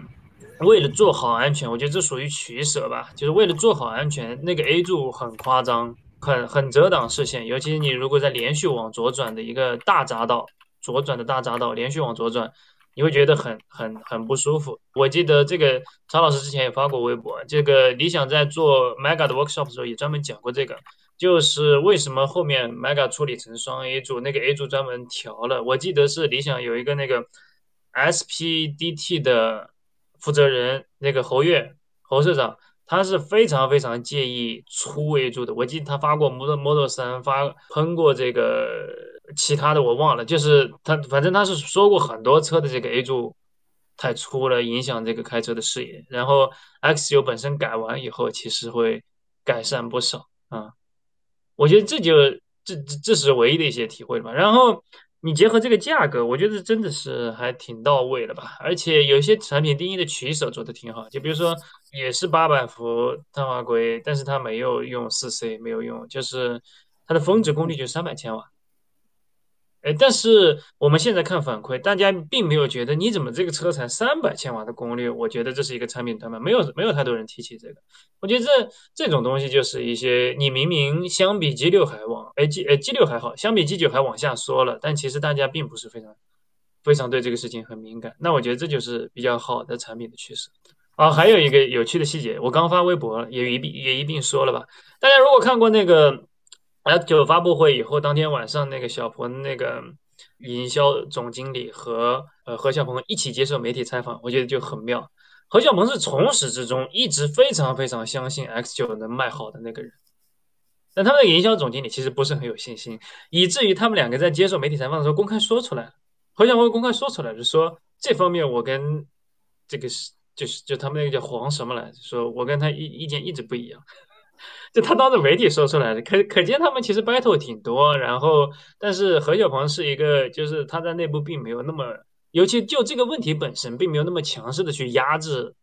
为了做好安全，我觉得这属于取舍吧。就是为了做好安全，那个 A 柱很夸张，很很遮挡视线。尤其是你如果在连续往左转的一个大匝道，左转的大匝道连续往左转，你会觉得很很很不舒服。我记得这个曹老师之前也发过微博，这个理想在做 Mega 的 workshop 的时候也专门讲过这个，就是为什么后面 Mega 处理成双 A 柱，那个 A 柱专门调了。我记得是理想有一个那个 SPDT 的。负责人那个侯越侯社长，他是非常非常介意粗 A 柱的。我记得他发过 Model Model 三，发喷过这个其他的我忘了，就是他反正他是说过很多车的这个 A 柱太粗了，影响这个开车的视野。然后 X 九本身改完以后，其实会改善不少啊。我觉得这就这这这是唯一的一些体会吧。然后。你结合这个价格，我觉得真的是还挺到位的吧。而且有些产品定义的取舍做的挺好，就比如说也是八百伏碳化硅，但是它没有用四 C，没有用，就是它的峰值功率就三百千瓦。哎，但是我们现在看反馈，大家并没有觉得你怎么这个车才三百千瓦的功率？我觉得这是一个产品短板，没有没有太多人提起这个。我觉得这这种东西就是一些你明明相比 G 六还往，哎 G 哎 G 六还好，相比 G 九还往下缩了，但其实大家并不是非常非常对这个事情很敏感。那我觉得这就是比较好的产品的趋势。啊，还有一个有趣的细节，我刚发微博了，也一并也一并说了吧。大家如果看过那个。X 九发布会以后，当天晚上那个小鹏那个营销总经理和呃何小鹏一起接受媒体采访，我觉得就很妙。何小鹏是从始至终一直非常非常相信 X 九能卖好的那个人，但他们的营销总经理其实不是很有信心，以至于他们两个在接受媒体采访的时候公开说出来了。何小鹏公开说出来就说这方面我跟这个是就是就他们那个叫黄什么来着，说我跟他意意见一直不一样。就他当着媒体说出来的，可可见他们其实 battle 挺多。然后，但是何小鹏是一个，就是他在内部并没有那么，尤其就这个问题本身，并没有那么强势的去压制。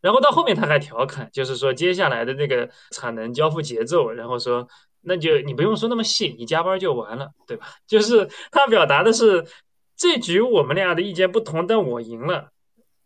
然后到后面他还调侃，就是说接下来的那个产能交付节奏，然后说那就你不用说那么细，你加班就完了，对吧？就是他表达的是这局我们俩的意见不同，但我赢了。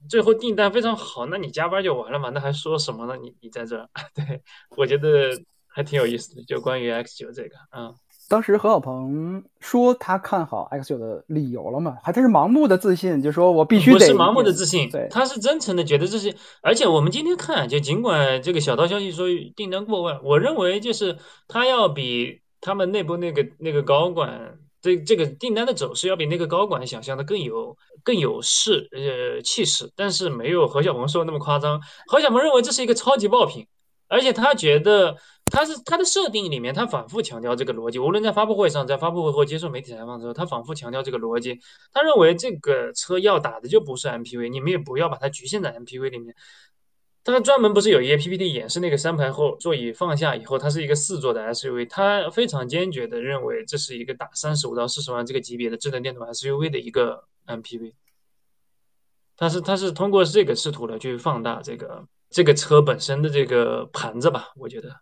最后订单非常好，那你加班就完了嘛？那还说什么呢？你你在这儿，对我觉得还挺有意思的，就关于 X 九这个，嗯。当时何小鹏说他看好 X 九的理由了嘛？还他是盲目的自信，就说我必须得不是盲目的自信，对，他是真诚的觉得这是。而且我们今天看，就尽管这个小道消息说订单过万，我认为就是他要比他们内部那个那个高管，这这个订单的走势要比那个高管想象的更有更有势呃气势，但是没有何小鹏说的那么夸张。何小鹏认为这是一个超级爆品，而且他觉得。他是他的设定里面，他反复强调这个逻辑，无论在发布会上，在发布会或接受媒体采访的时候，他反复强调这个逻辑。他认为这个车要打的就不是 MPV，你们也不要把它局限在 MPV 里面。他专门不是有一页 PPT 演示那个三排后座椅放下以后，它是一个四座的 SUV，他非常坚决的认为这是一个打三十五到四十万这个级别的智能电动 SUV 的一个 MPV。但是他是通过这个试图来去放大这个这个车本身的这个盘子吧，我觉得。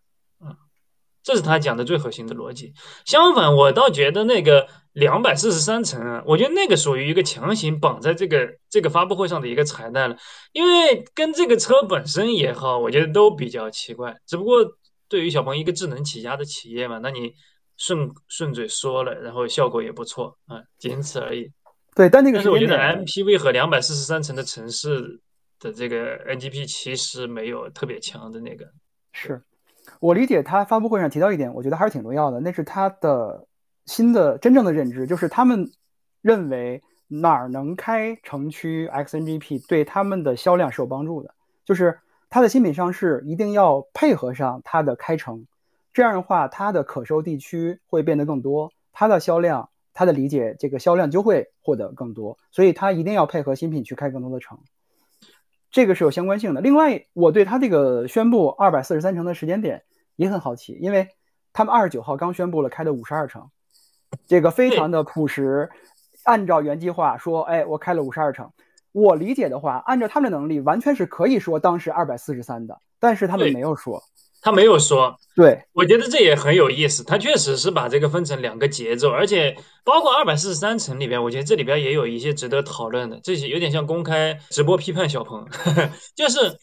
这是他讲的最核心的逻辑。相反，我倒觉得那个两百四十三层啊，我觉得那个属于一个强行绑在这个这个发布会上的一个彩蛋了。因为跟这个车本身也好，我觉得都比较奇怪。只不过对于小鹏一个智能起家的企业嘛，那你顺顺嘴说了，然后效果也不错啊，仅此而已。对，但那个但是我觉得 MPV 和两百四十三层的城市的这个 NGP 其实没有特别强的那个是。我理解他发布会上提到一点，我觉得还是挺重要的。那是他的新的真正的认知，就是他们认为哪儿能开城区 XNGP 对他们的销量是有帮助的。就是它的新品上市一定要配合上它的开城，这样的话它的可收地区会变得更多，它的销量，他的理解这个销量就会获得更多。所以它一定要配合新品去开更多的城。这个是有相关性的。另外，我对他这个宣布二百四十三城的时间点。也很好奇，因为他们二十九号刚宣布了开的五十二城，这个非常的朴实，按照原计划说，哎，我开了五十二城。我理解的话，按照他们的能力，完全是可以说当时二百四十三的，但是他们没有说，他没有说。对，我觉得这也很有意思，他确实是把这个分成两个节奏，而且包括二百四十三层里边，我觉得这里边也有一些值得讨论的，这些有点像公开直播批判小鹏，就是。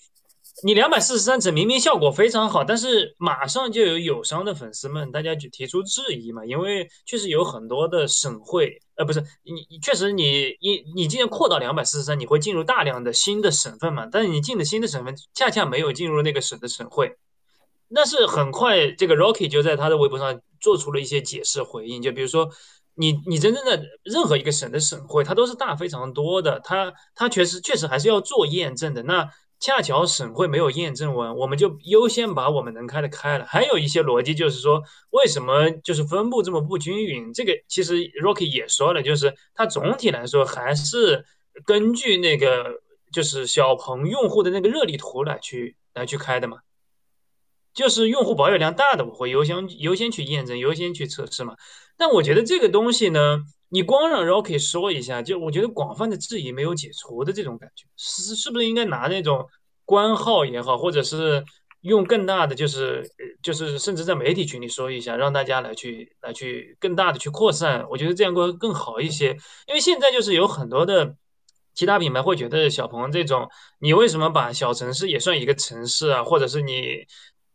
你两百四十三层明明效果非常好，但是马上就有友商的粉丝们，大家就提出质疑嘛，因为确实有很多的省会，呃，不是你，确实你你你今天扩到两百四十三，你会进入大量的新的省份嘛？但是你进的新的省份恰恰没有进入那个省的省会，但是很快这个 Rocky 就在他的微博上做出了一些解释回应，就比如说你你真正的任何一个省的省会，它都是大非常多的，它它确实确实还是要做验证的，那。恰巧省会没有验证完，我们就优先把我们能开的开了。还有一些逻辑就是说，为什么就是分布这么不均匀？这个其实 Rocky 也说了，就是它总体来说还是根据那个就是小鹏用户的那个热力图来去来去开的嘛。就是用户保有量大的，我会优先优先去验证，优先去测试嘛。但我觉得这个东西呢。你光让 Rocky 说一下，就我觉得广泛的质疑没有解除的这种感觉，是是不是应该拿那种官号也好，或者是用更大的，就是就是甚至在媒体群里说一下，让大家来去来去更大的去扩散，我觉得这样会更好一些。因为现在就是有很多的其他品牌会觉得小鹏这种，你为什么把小城市也算一个城市啊，或者是你。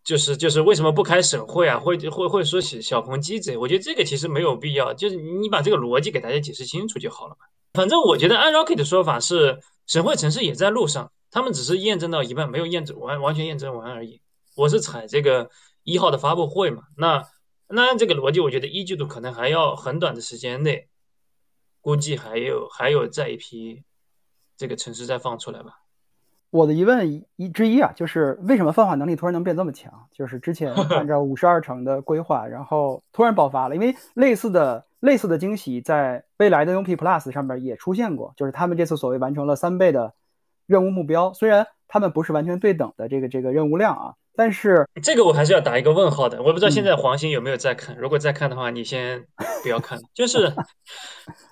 就是就是为什么不开省会啊？会会会说起小鹏鸡贼？我觉得这个其实没有必要，就是你把这个逻辑给大家解释清楚就好了嘛。反正我觉得按 Rocky 的说法是，省会城市也在路上，他们只是验证到一半，没有验证完，完全验证完而已。我是踩这个一号的发布会嘛，那那按这个逻辑，我觉得一季度可能还要很短的时间内，估计还有还有再一批这个城市再放出来吧。我的疑问一之一啊，就是为什么泛化能力突然能变这么强？就是之前 按照五十二城的规划，然后突然爆发了。因为类似的类似的惊喜在未来的 n P Plus 上面也出现过，就是他们这次所谓完成了三倍的任务目标，虽然他们不是完全对等的这个这个任务量啊，但是这个我还是要打一个问号的。我不知道现在黄鑫有没有在看，如果在看的话，你先不要看，就是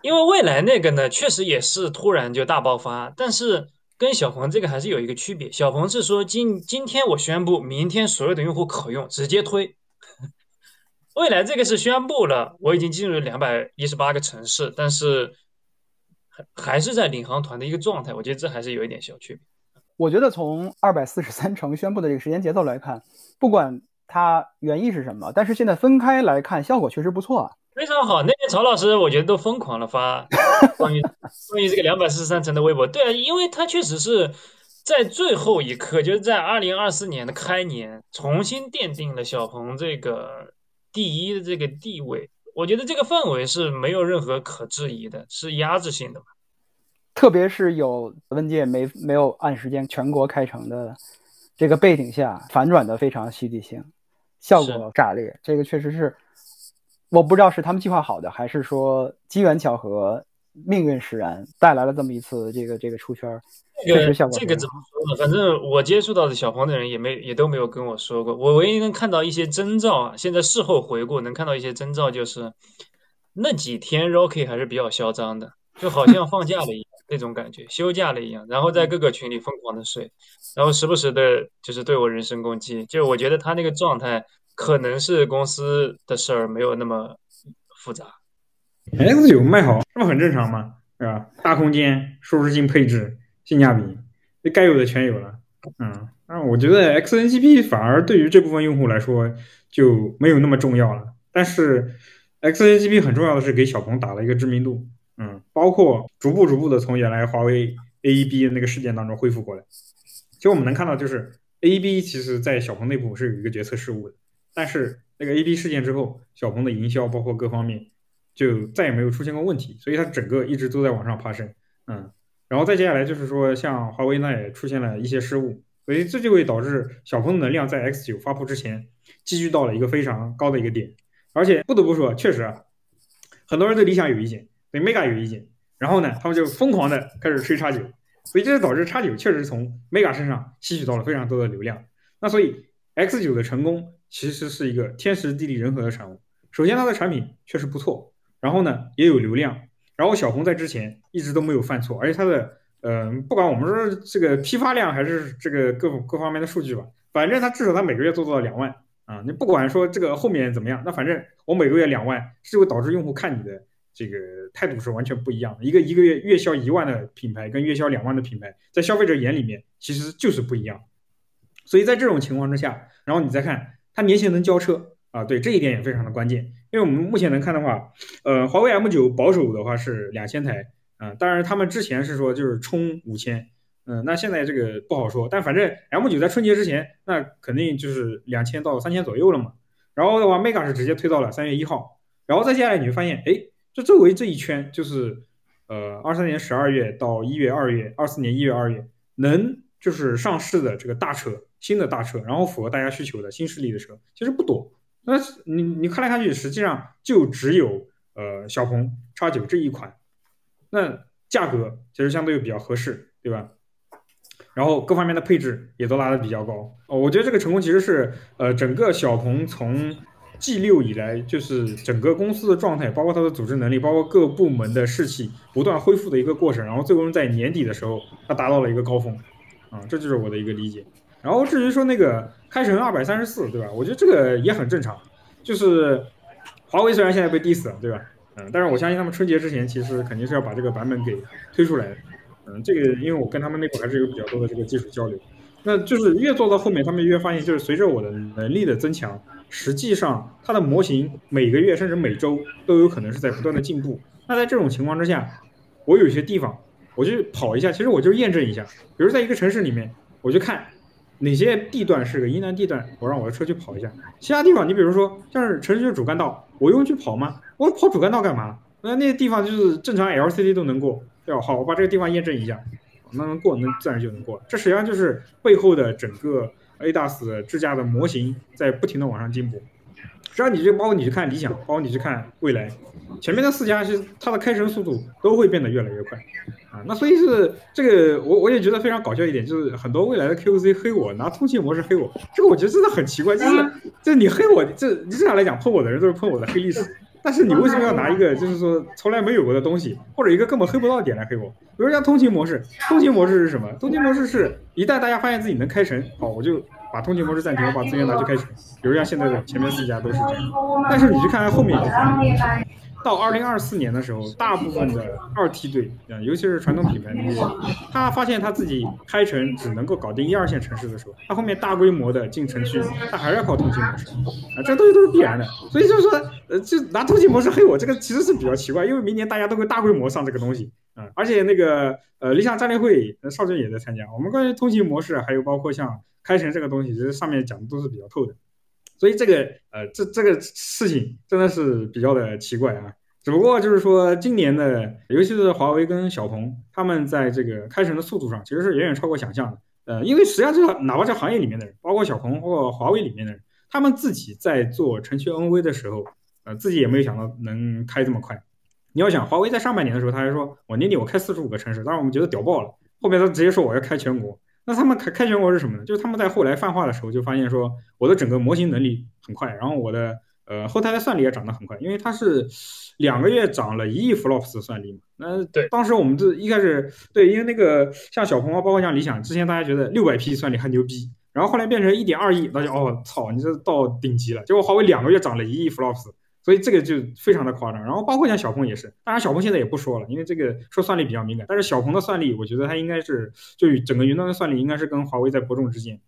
因为未来那个呢，确实也是突然就大爆发，但是。跟小鹏这个还是有一个区别，小鹏是说今今天我宣布，明天所有的用户可用，直接推。未来这个是宣布了，我已经进入两百一十八个城市，但是还还是在领航团的一个状态，我觉得这还是有一点小区别。我觉得从二百四十三城宣布的这个时间节奏来看，不管它原意是什么，但是现在分开来看，效果确实不错啊。非常好，那天曹老师我觉得都疯狂了发 关于关于这个两百四十三层的微博。对啊，因为他确实是在最后一刻，就是在二零二四年的开年，重新奠定了小鹏这个第一的这个地位。我觉得这个氛围是没有任何可质疑的，是压制性的嘛。特别是有问界没没有按时间全国开城的这个背景下，反转的非常戏剧性，效果炸裂。这个确实是。我不知道是他们计划好的，还是说机缘巧合、命运使然带来了这么一次这个这个出圈。这个这个怎么说呢？反正我接触到的小鹏的人也没也都没有跟我说过。我唯一能看到一些征兆啊，现在事后回顾能看到一些征兆，就是那几天 Rocky 还是比较嚣张的，就好像放假了一样那种感觉，休假了一样，然后在各个群里疯狂的睡，然后时不时的就是对我人身攻击。就我觉得他那个状态。可能是公司的事儿没有那么复杂，X 九卖好，这不很正常吗？是吧？大空间、舒适性、配置、性价比，该有的全有了。嗯，那我觉得 XNGP 反而对于这部分用户来说就没有那么重要了。但是 XNGP 很重要的是给小鹏打了一个知名度，嗯，包括逐步逐步的从原来华为 AEB 那个事件当中恢复过来。其实我们能看到，就是 AEB 其实在小鹏内部是有一个决策失误的。但是那个 A B 事件之后，小鹏的营销包括各方面就再也没有出现过问题，所以它整个一直都在往上爬升，嗯，然后再接下来就是说，像华为那也出现了一些失误，所以这就会导致小鹏的能量在 X 九发布之前积聚到了一个非常高的一个点，而且不得不说，确实啊，很多人对理想有意见，对 Mega 有意见，然后呢，他们就疯狂的开始吹叉九，所以这就导致叉九确实从 Mega 身上吸取到了非常多的流量，那所以 X 九的成功。其实是一个天时地利人和的产物。首先，它的产品确实不错，然后呢也有流量，然后小红在之前一直都没有犯错，而且它的呃，不管我们说这个批发量还是这个各各方面的数据吧，反正它至少它每个月做到了两万啊。你不管说这个后面怎么样，那反正我每个月两万，是会导致用户看你的这个态度是完全不一样的。一个一个月月销一万的品牌跟月销两万的品牌，在消费者眼里面其实就是不一样。所以在这种情况之下，然后你再看。它年前能交车啊？对，这一点也非常的关键。因为我们目前能看的话，呃，华为 M9 保守的话是两千台，啊，当然他们之前是说就是冲五千，嗯，那现在这个不好说。但反正 M9 在春节之前，那肯定就是两千到三千左右了嘛。然后的话，Mega 是直接推到了三月一号。然后再接下来你会发现，哎，这周围这一圈就是，呃，二三年十二月到一月、二月，二四年一月、二月能就是上市的这个大车。新的大车，然后符合大家需求的新势力的车，其实不多。那你你看来看去，实际上就只有呃小鹏叉九这一款。那价格其实相对又比较合适，对吧？然后各方面的配置也都拉的比较高。哦，我觉得这个成功其实是呃整个小鹏从 G 六以来，就是整个公司的状态，包括它的组织能力，包括各部门的士气不断恢复的一个过程。然后最终在年底的时候，它达到了一个高峰。啊，这就是我的一个理解。然后至于说那个开成二百三十四，对吧？我觉得这个也很正常。就是华为虽然现在被 diss 了，对吧？嗯，但是我相信他们春节之前其实肯定是要把这个版本给推出来的。嗯，这个因为我跟他们内部还是有比较多的这个技术交流。那就是越做到后面，他们越发现，就是随着我的能力的增强，实际上它的模型每个月甚至每周都有可能是在不断的进步。那在这种情况之下，我有些地方我去跑一下，其实我就验证一下，比如在一个城市里面，我就看。哪些地段是个疑难地段？我让我的车去跑一下。其他地方，你比如说像是城市主干道，我用去跑吗？我跑主干道干嘛？那那些地方就是正常 LCD 都能过，对吧？好，我把这个地方验证一下，那能过，那自然就能过。这实际上就是背后的整个 ADAS 智驾的模型在不停的往上进步。实际上，你就包括你去看理想，包括你去看未来，前面的四家其实它的开城速度都会变得越来越快啊。那所以是这个，我我也觉得非常搞笑一点，就是很多未来的 QC 黑我，拿通信模式黑我，这个我觉得真的很奇怪，就是就你黑我，这你正常来讲碰我的人都是碰我的黑历史，但是你为什么要拿一个就是说从来没有过的东西，或者一个根本黑不到的点来黑我？比如像通勤模式，通勤模式是什么？通勤模式是一旦大家发现自己能开城，好，我就。把通勤模式暂停，我把资源拿去开城，比如像现在的前面四家都是这样。但是你去看看后面，到二零二四年的时候，大部分的二梯队啊，尤其是传统品牌那些，他发现他自己开城只能够搞定一二线城市的时候，他后面大规模的进城区，他还是要靠通勤模式啊，这东西都是必然的。所以就是说，呃，就拿通勤模式黑我，这个其实是比较奇怪，因为明年大家都会大规模上这个东西啊，而且那个呃理想战略会，邵军也在参加，我们关于通勤模式，还有包括像开城这个东西，其实上面讲的都是比较透的。所以这个呃，这这个事情真的是比较的奇怪啊。只不过就是说，今年的，尤其是华为跟小鹏，他们在这个开城的速度上，其实是远远超过想象的。呃，因为实际上这个哪怕这行业里面的人，包括小鹏或华为里面的人，他们自己在做城区 NV 的时候，呃，自己也没有想到能开这么快。你要想，华为在上半年的时候，他还说我年底我开四十五个城市，当然我们觉得屌爆了。后面他直接说我要开全国。那他们开开全国是什么呢？就是他们在后来泛化的时候就发现说，我的整个模型能力很快，然后我的呃后台的算力也涨得很快，因为它是两个月涨了一亿 flops 的算力嘛。那对，当时我们这一开始对，因为那个像小鹏啊，包括像理想，之前大家觉得六百 P 算力很牛逼，然后后来变成一点二亿，大家哦操，你这到顶级了。结果华为两个月涨了一亿 flops。所以这个就非常的夸张，然后包括像小鹏也是，当然小鹏现在也不说了，因为这个说算力比较敏感。但是小鹏的算力，我觉得它应该是就整个云端的算力应该是跟华为在伯仲之间。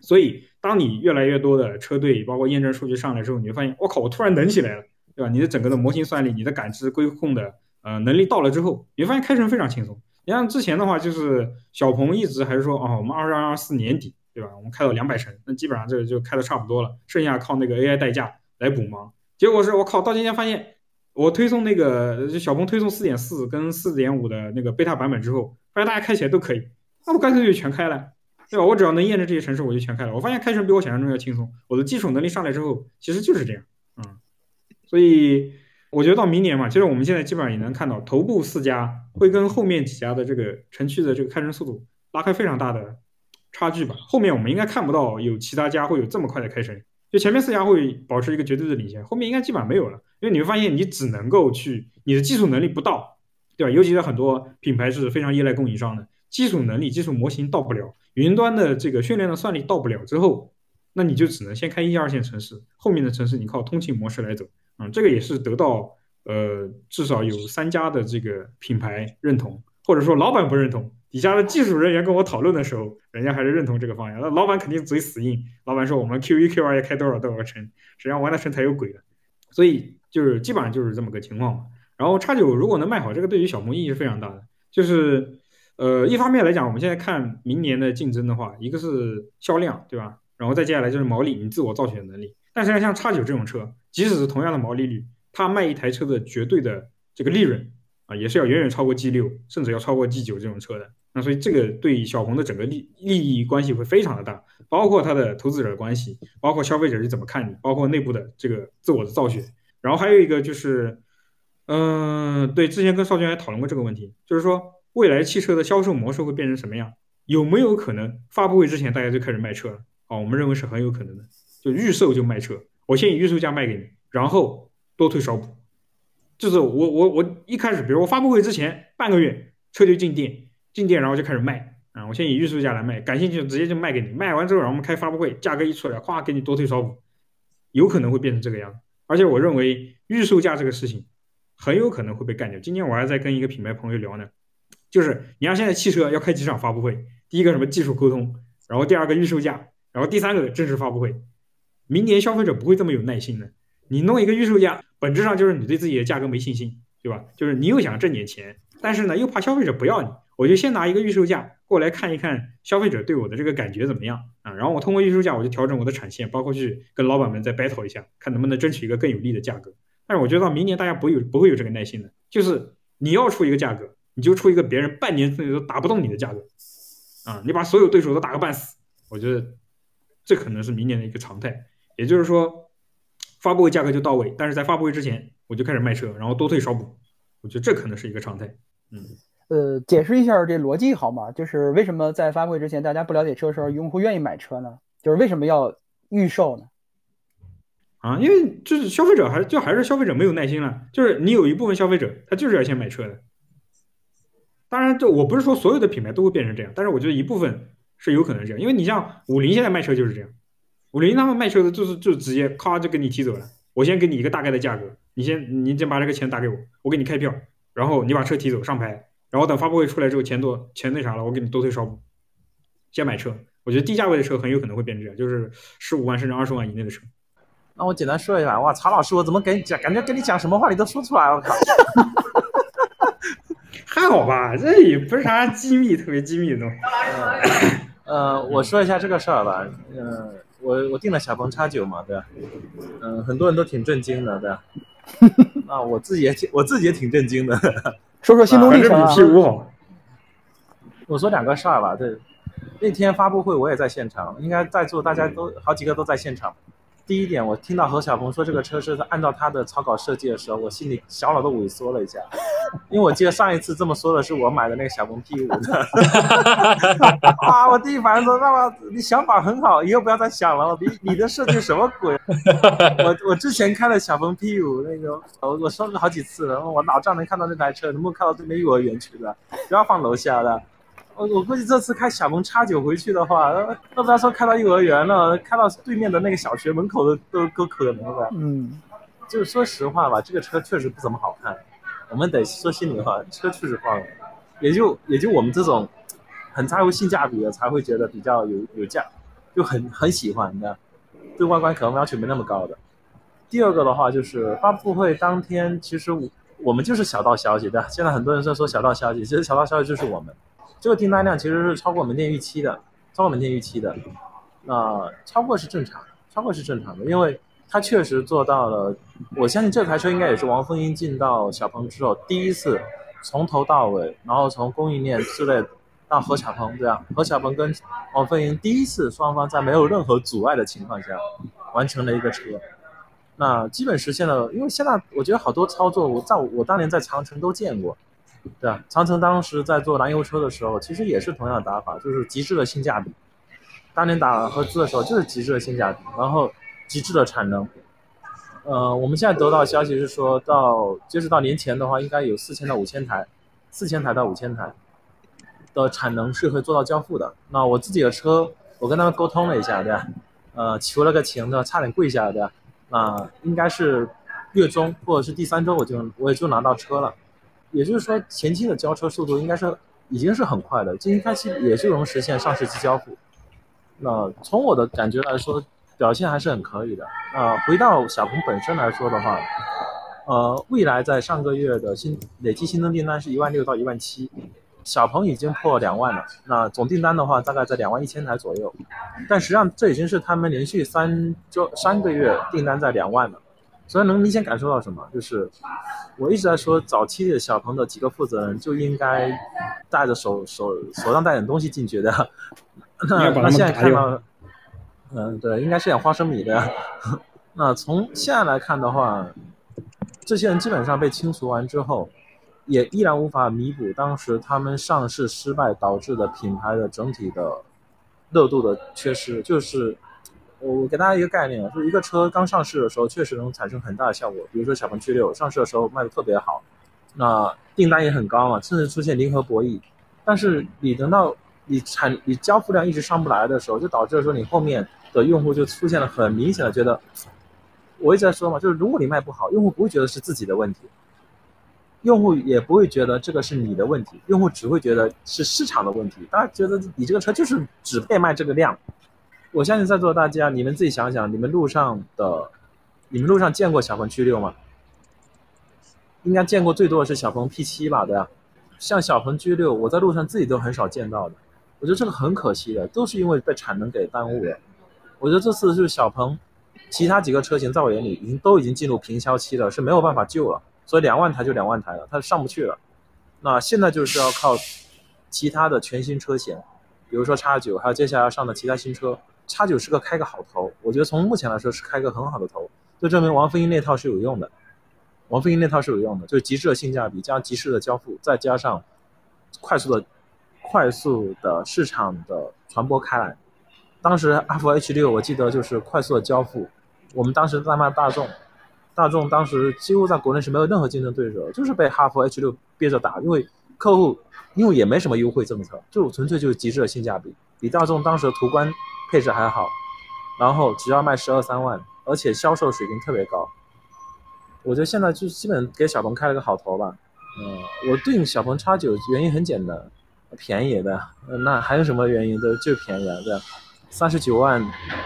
所以当你越来越多的车队包括验证数据上来之后，你会发现，我靠，我突然能起来了，对吧？你的整个的模型算力、你的感知规控的呃能力到了之后，你会发现开成非常轻松。你像之前的话，就是小鹏一直还是说，哦，我们二二二四年底，对吧？我们开到两百城，那基本上这就开的差不多了，剩下靠那个 AI 代驾来补盲。结果是我靠，到今天发现，我推送那个小鹏推送四点四跟四点五的那个贝塔版本之后，发现大家开起来都可以，那我干脆就全开了，对吧？我只要能验证这些城市，我就全开了。我发现开城比我想象中要轻松，我的技术能力上来之后，其实就是这样，嗯。所以我觉得到明年嘛，其实我们现在基本上也能看到，头部四家会跟后面几家的这个城区的这个开城速度拉开非常大的差距吧。后面我们应该看不到有其他家会有这么快的开城。就前面四家会保持一个绝对的领先，后面应该基本上没有了，因为你会发现你只能够去你的技术能力不到，对吧？尤其是很多品牌是非常依赖供应商的，技术能力、技术模型到不了，云端的这个训练的算力到不了之后，那你就只能先开一二线城市，后面的城市你靠通勤模式来走，嗯，这个也是得到呃至少有三家的这个品牌认同，或者说老板不认同。底下的技术人员跟我讨论的时候，人家还是认同这个方案。那老板肯定嘴死硬，老板说我们 Q 一 Q 二要开多少多少个城，实际上玩的城才有鬼了。所以就是基本上就是这么个情况嘛。然后叉九如果能卖好，这个对于小鹏意义是非常大的。就是呃，一方面来讲，我们现在看明年的竞争的话，一个是销量，对吧？然后再接下来就是毛利，你自我造血能力。但是像叉九这种车，即使是同样的毛利率，它卖一台车的绝对的这个利润啊，也是要远远超过 G 六，甚至要超过 G 九这种车的。那所以这个对小鹏的整个利利益关系会非常的大，包括它的投资者的关系，包括消费者是怎么看你，包括内部的这个自我的造血。然后还有一个就是，嗯，对，之前跟邵军还讨论过这个问题，就是说未来汽车的销售模式会变成什么样？有没有可能发布会之前大家就开始卖车了？哦，我们认为是很有可能的，就预售就卖车，我先以预售价卖给你，然后多退少补。就是我我我一开始，比如我发布会之前半个月车就进店。进店然后就开始卖啊！我先以预售价来卖，感兴趣直接就卖给你。卖完之后，然后我们开发布会，价格一出来，咵给你多退少补，有可能会变成这个样子。而且我认为预售价这个事情很有可能会被干掉。今天我还在跟一个品牌朋友聊呢，就是你像现在汽车要开几场发布会，第一个什么技术沟通，然后第二个预售价，然后第三个正式发布会。明年消费者不会这么有耐心的。你弄一个预售价，本质上就是你对自己的价格没信心，对吧？就是你又想挣点钱，但是呢又怕消费者不要你。我就先拿一个预售价过来看一看消费者对我的这个感觉怎么样啊，然后我通过预售价我就调整我的产线，包括去跟老板们再 battle 一下，看能不能争取一个更有利的价格。但是我觉得到明年大家不有不会有这个耐心的，就是你要出一个价格，你就出一个别人半年之内都打不动你的价格啊，你把所有对手都打个半死。我觉得这可能是明年的一个常态，也就是说发布会价格就到位，但是在发布会之前我就开始卖车，然后多退少补，我觉得这可能是一个常态，嗯。呃，解释一下这逻辑好吗？就是为什么在发布会之前，大家不了解车的时候，用户愿意买车呢？就是为什么要预售呢？啊，因为就是消费者还就还是消费者没有耐心了。就是你有一部分消费者，他就是要先买车的。当然，这我不是说所有的品牌都会变成这样，但是我觉得一部分是有可能这样。因为你像五菱现在卖车就是这样，五菱他们卖车的就是就直接咔就给你提走了，我先给你一个大概的价格，你先你先把这个钱打给我，我给你开票，然后你把车提走上牌，然后等发布会出来之后钱多钱那啥了，我给你多退少补，先买车。我觉得低价位的车很有可能会变这样，就是十五万甚至二十万以内的车。那我简单说一下，哇，曹老师，我怎么跟你讲，感觉跟你讲什么话你都说出来了，我靠！还好吧，这也不是啥机密，特别机密的东西。呃，我说一下这个事儿吧，嗯、我我订了小鹏叉九嘛，对吧？嗯、很多人都挺震惊的，对吧？啊，我自己也挺我自己也挺震惊的。说说心路反正历程啊比。P 五好。我说两个事儿吧，对，那天发布会我也在现场，应该在座大家都好几个都在现场。第一点，我听到何小鹏说这个车是按照他的草稿设计的时候，我心里小脑都萎缩了一下，因为我记得上一次这么说的是我买的那个小鹏 P 五的。啊，我第一反应说，那么你想法很好，以后不要再想了。你你的设计什么鬼？我我之前开了小鹏 P 五，那个我我说了好几次了，我老丈人看到那台车，能不能开到对面幼儿园去的？不要放楼下了。我我估计这次开小鹏叉九回去的话，呃都不要说开到幼儿园了，开到对面的那个小学门口的都都可能的。嗯，就是说实话吧，这个车确实不怎么好看。我们得说心里话，车确实晃了，也就也就我们这种很在乎性价比的才会觉得比较有有价，就很很喜欢的，对外观可能要求没那么高的。第二个的话就是发布会当天，其实我我们就是小道消息，对吧？现在很多人在说小道消息，其实小道消息就是我们这个订单量其实是超过门店预期的，超过门店预期的。那、超过是正常，超过是正常的，因为它确实做到了。我相信这台车应该也是王凤英进到小鹏之后第一次从头到尾，然后从供应链之类到何小鹏这样，何小鹏跟王凤英第一次双方在没有任何阻碍的情况下完成了一个车。那基本实现了，因为现在我觉得好多操作，我在我当年在长城都见过，对啊？长城当时在做燃油车的时候，其实也是同样的打法，就是极致的性价比。当年打合资的时候就是极致的性价比，然后极致的产能。呃，我们现在得到消息是说到截止到年前的话，应该有四千到五千台，四千台到五千台的产能是会做到交付的。那我自己的车，我跟他们沟通了一下，对吧？呃，求了个情的，差点跪下了，对吧？那应该是月中或者是第三周我就我也就拿到车了，也就是说前期的交车速度应该是已经是很快的，今天开期也就能实现上市期交付。那从我的感觉来说，表现还是很可以的。啊、回到小鹏本身来说的话，呃，未来在上个月的新累计新增订单是一万六到一万七，小鹏已经破两万了。那总订单的话，大概在两万一千台左右。但实际上这已经是他们连续三周三个月订单在两万了，所以能明显感受到什么？就是我一直在说，早期的小鹏的几个负责人就应该带着手手手上带点东西进去的。那那现在看到，嗯，对，应该是点花生米的。那从现在来看的话，这些人基本上被清除完之后，也依然无法弥补当时他们上市失败导致的品牌的整体的热度的缺失。就是我我给大家一个概念啊，就是一个车刚上市的时候，确实能产生很大的效果。比如说小鹏 G 六上市的时候卖的特别好，那订单也很高嘛，甚至出现零和博弈。但是你等到你产你交付量一直上不来的时候，就导致说你后面的用户就出现了很明显的觉得，我一直在说嘛，就是如果你卖不好，用户不会觉得是自己的问题，用户也不会觉得这个是你的问题，用户只会觉得是市场的问题。大家觉得你这个车就是只配卖这个量。我相信在座的大家，你们自己想想，你们路上的，你们路上见过小鹏 G 六吗？应该见过最多的是小鹏 P 七吧，对吧？像小鹏 G 六，我在路上自己都很少见到的。我觉得这个很可惜的，都是因为被产能给耽误了。我觉得这次是小鹏，其他几个车型在我眼里已经都已经进入平销期了，是没有办法救了。所以两万台就两万台了，它上不去了。那现在就是要靠其他的全新车型，比如说叉九，还有接下来要上的其他新车。叉九是个开个好头，我觉得从目前来说是开个很好的头，就证明王飞英那套是有用的。王飞英那套是有用的，就是极致的性价比加极致的交付，再加上快速的、快速的市场的传播开来。当时阿福 H 六我记得就是快速的交付，我们当时在卖大众，大众当时几乎在国内是没有任何竞争对手，就是被哈弗 H 六憋着打，因为客户因为也没什么优惠政策，就纯粹就是极致的性价比，比大众当时的途观配置还好，然后只要卖十二三万，而且销售水平特别高。我觉得现在就基本给小鹏开了个好头吧。嗯，我定小鹏 X9 原因很简单，便宜的。那还有什么原因？都就便宜啊，对吧？三十九万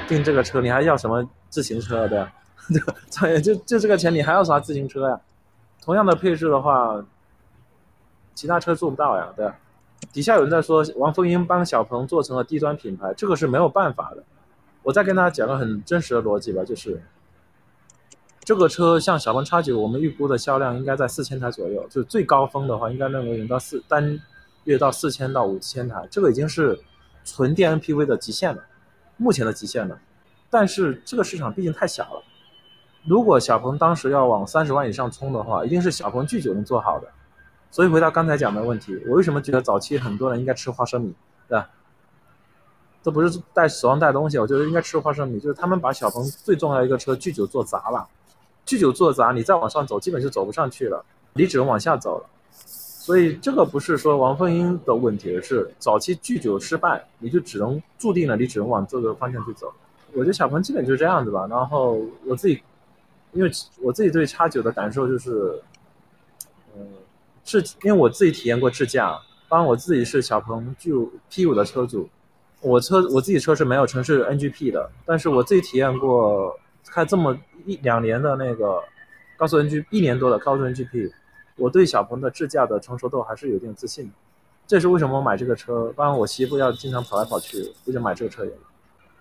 订这个车，你还要什么自行车 对吧？对，就就这个钱，你还要啥自行车呀？同样的配置的话，其他车做不到呀，对吧？底下有人在说王凤英帮小鹏做成了低端品牌，这个是没有办法的。我再跟大家讲个很真实的逻辑吧，就是这个车像小鹏 X 九，我们预估的销量应该在四千台左右，就最高峰的话，应该认为能到四单月到四千到五千台，这个已经是纯电 MPV 的极限了，目前的极限了。但是这个市场毕竟太小了，如果小鹏当时要往三十万以上冲的话，一定是小鹏 G 九能做好的。所以回到刚才讲的问题，我为什么觉得早期很多人应该吃花生米，对吧？这不是带手上带东西，我觉得应该吃花生米，就是他们把小鹏最重要一个车 G 九做砸了，G 九做砸，你再往上走，基本就走不上去了，你只能往下走了。所以这个不是说王凤英的问题，而是早期 G 九失败，你就只能注定了你只能往这个方向去走。我觉得小鹏基本就是这样子吧。然后我自己，因为我自己对叉九的感受就是，嗯。是因为我自己体验过智驾，当然我自己是小鹏 G 五 P 五的车主，我车我自己车是没有城市 NGP 的，但是我自己体验过开这么一两年的那个高速 NG 一年多的高速 NGP，我对小鹏的智驾的成熟度还是有点自信的，这是为什么我买这个车。当然我媳妇要经常跑来跑去，我就买这个车也，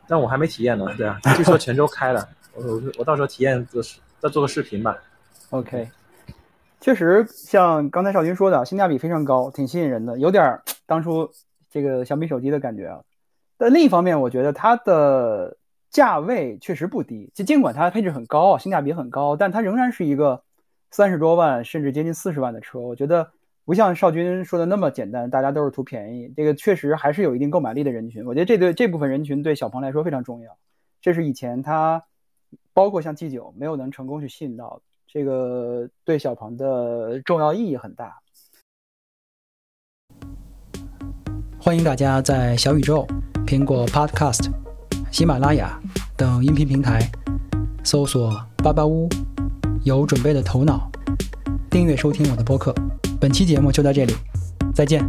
但我还没体验呢，对啊，据说泉州开了，我我我到时候体验个视再做个视频吧。OK。确实，像刚才少军说的，性价比非常高，挺吸引人的，有点当初这个小米手机的感觉啊。但另一方面，我觉得它的价位确实不低，就尽管它配置很高，性价比很高，但它仍然是一个三十多万甚至接近四十万的车。我觉得不像少军说的那么简单，大家都是图便宜。这个确实还是有一定购买力的人群。我觉得这对这部分人群对小鹏来说非常重要。这是以前它包括像 G 九没有能成功去吸引到的。这个对小鹏的重要意义很大。欢迎大家在小宇宙、苹果 Podcast、喜马拉雅等音频平台搜索“巴巴屋有准备的头脑”，订阅收听我的播客。本期节目就到这里，再见。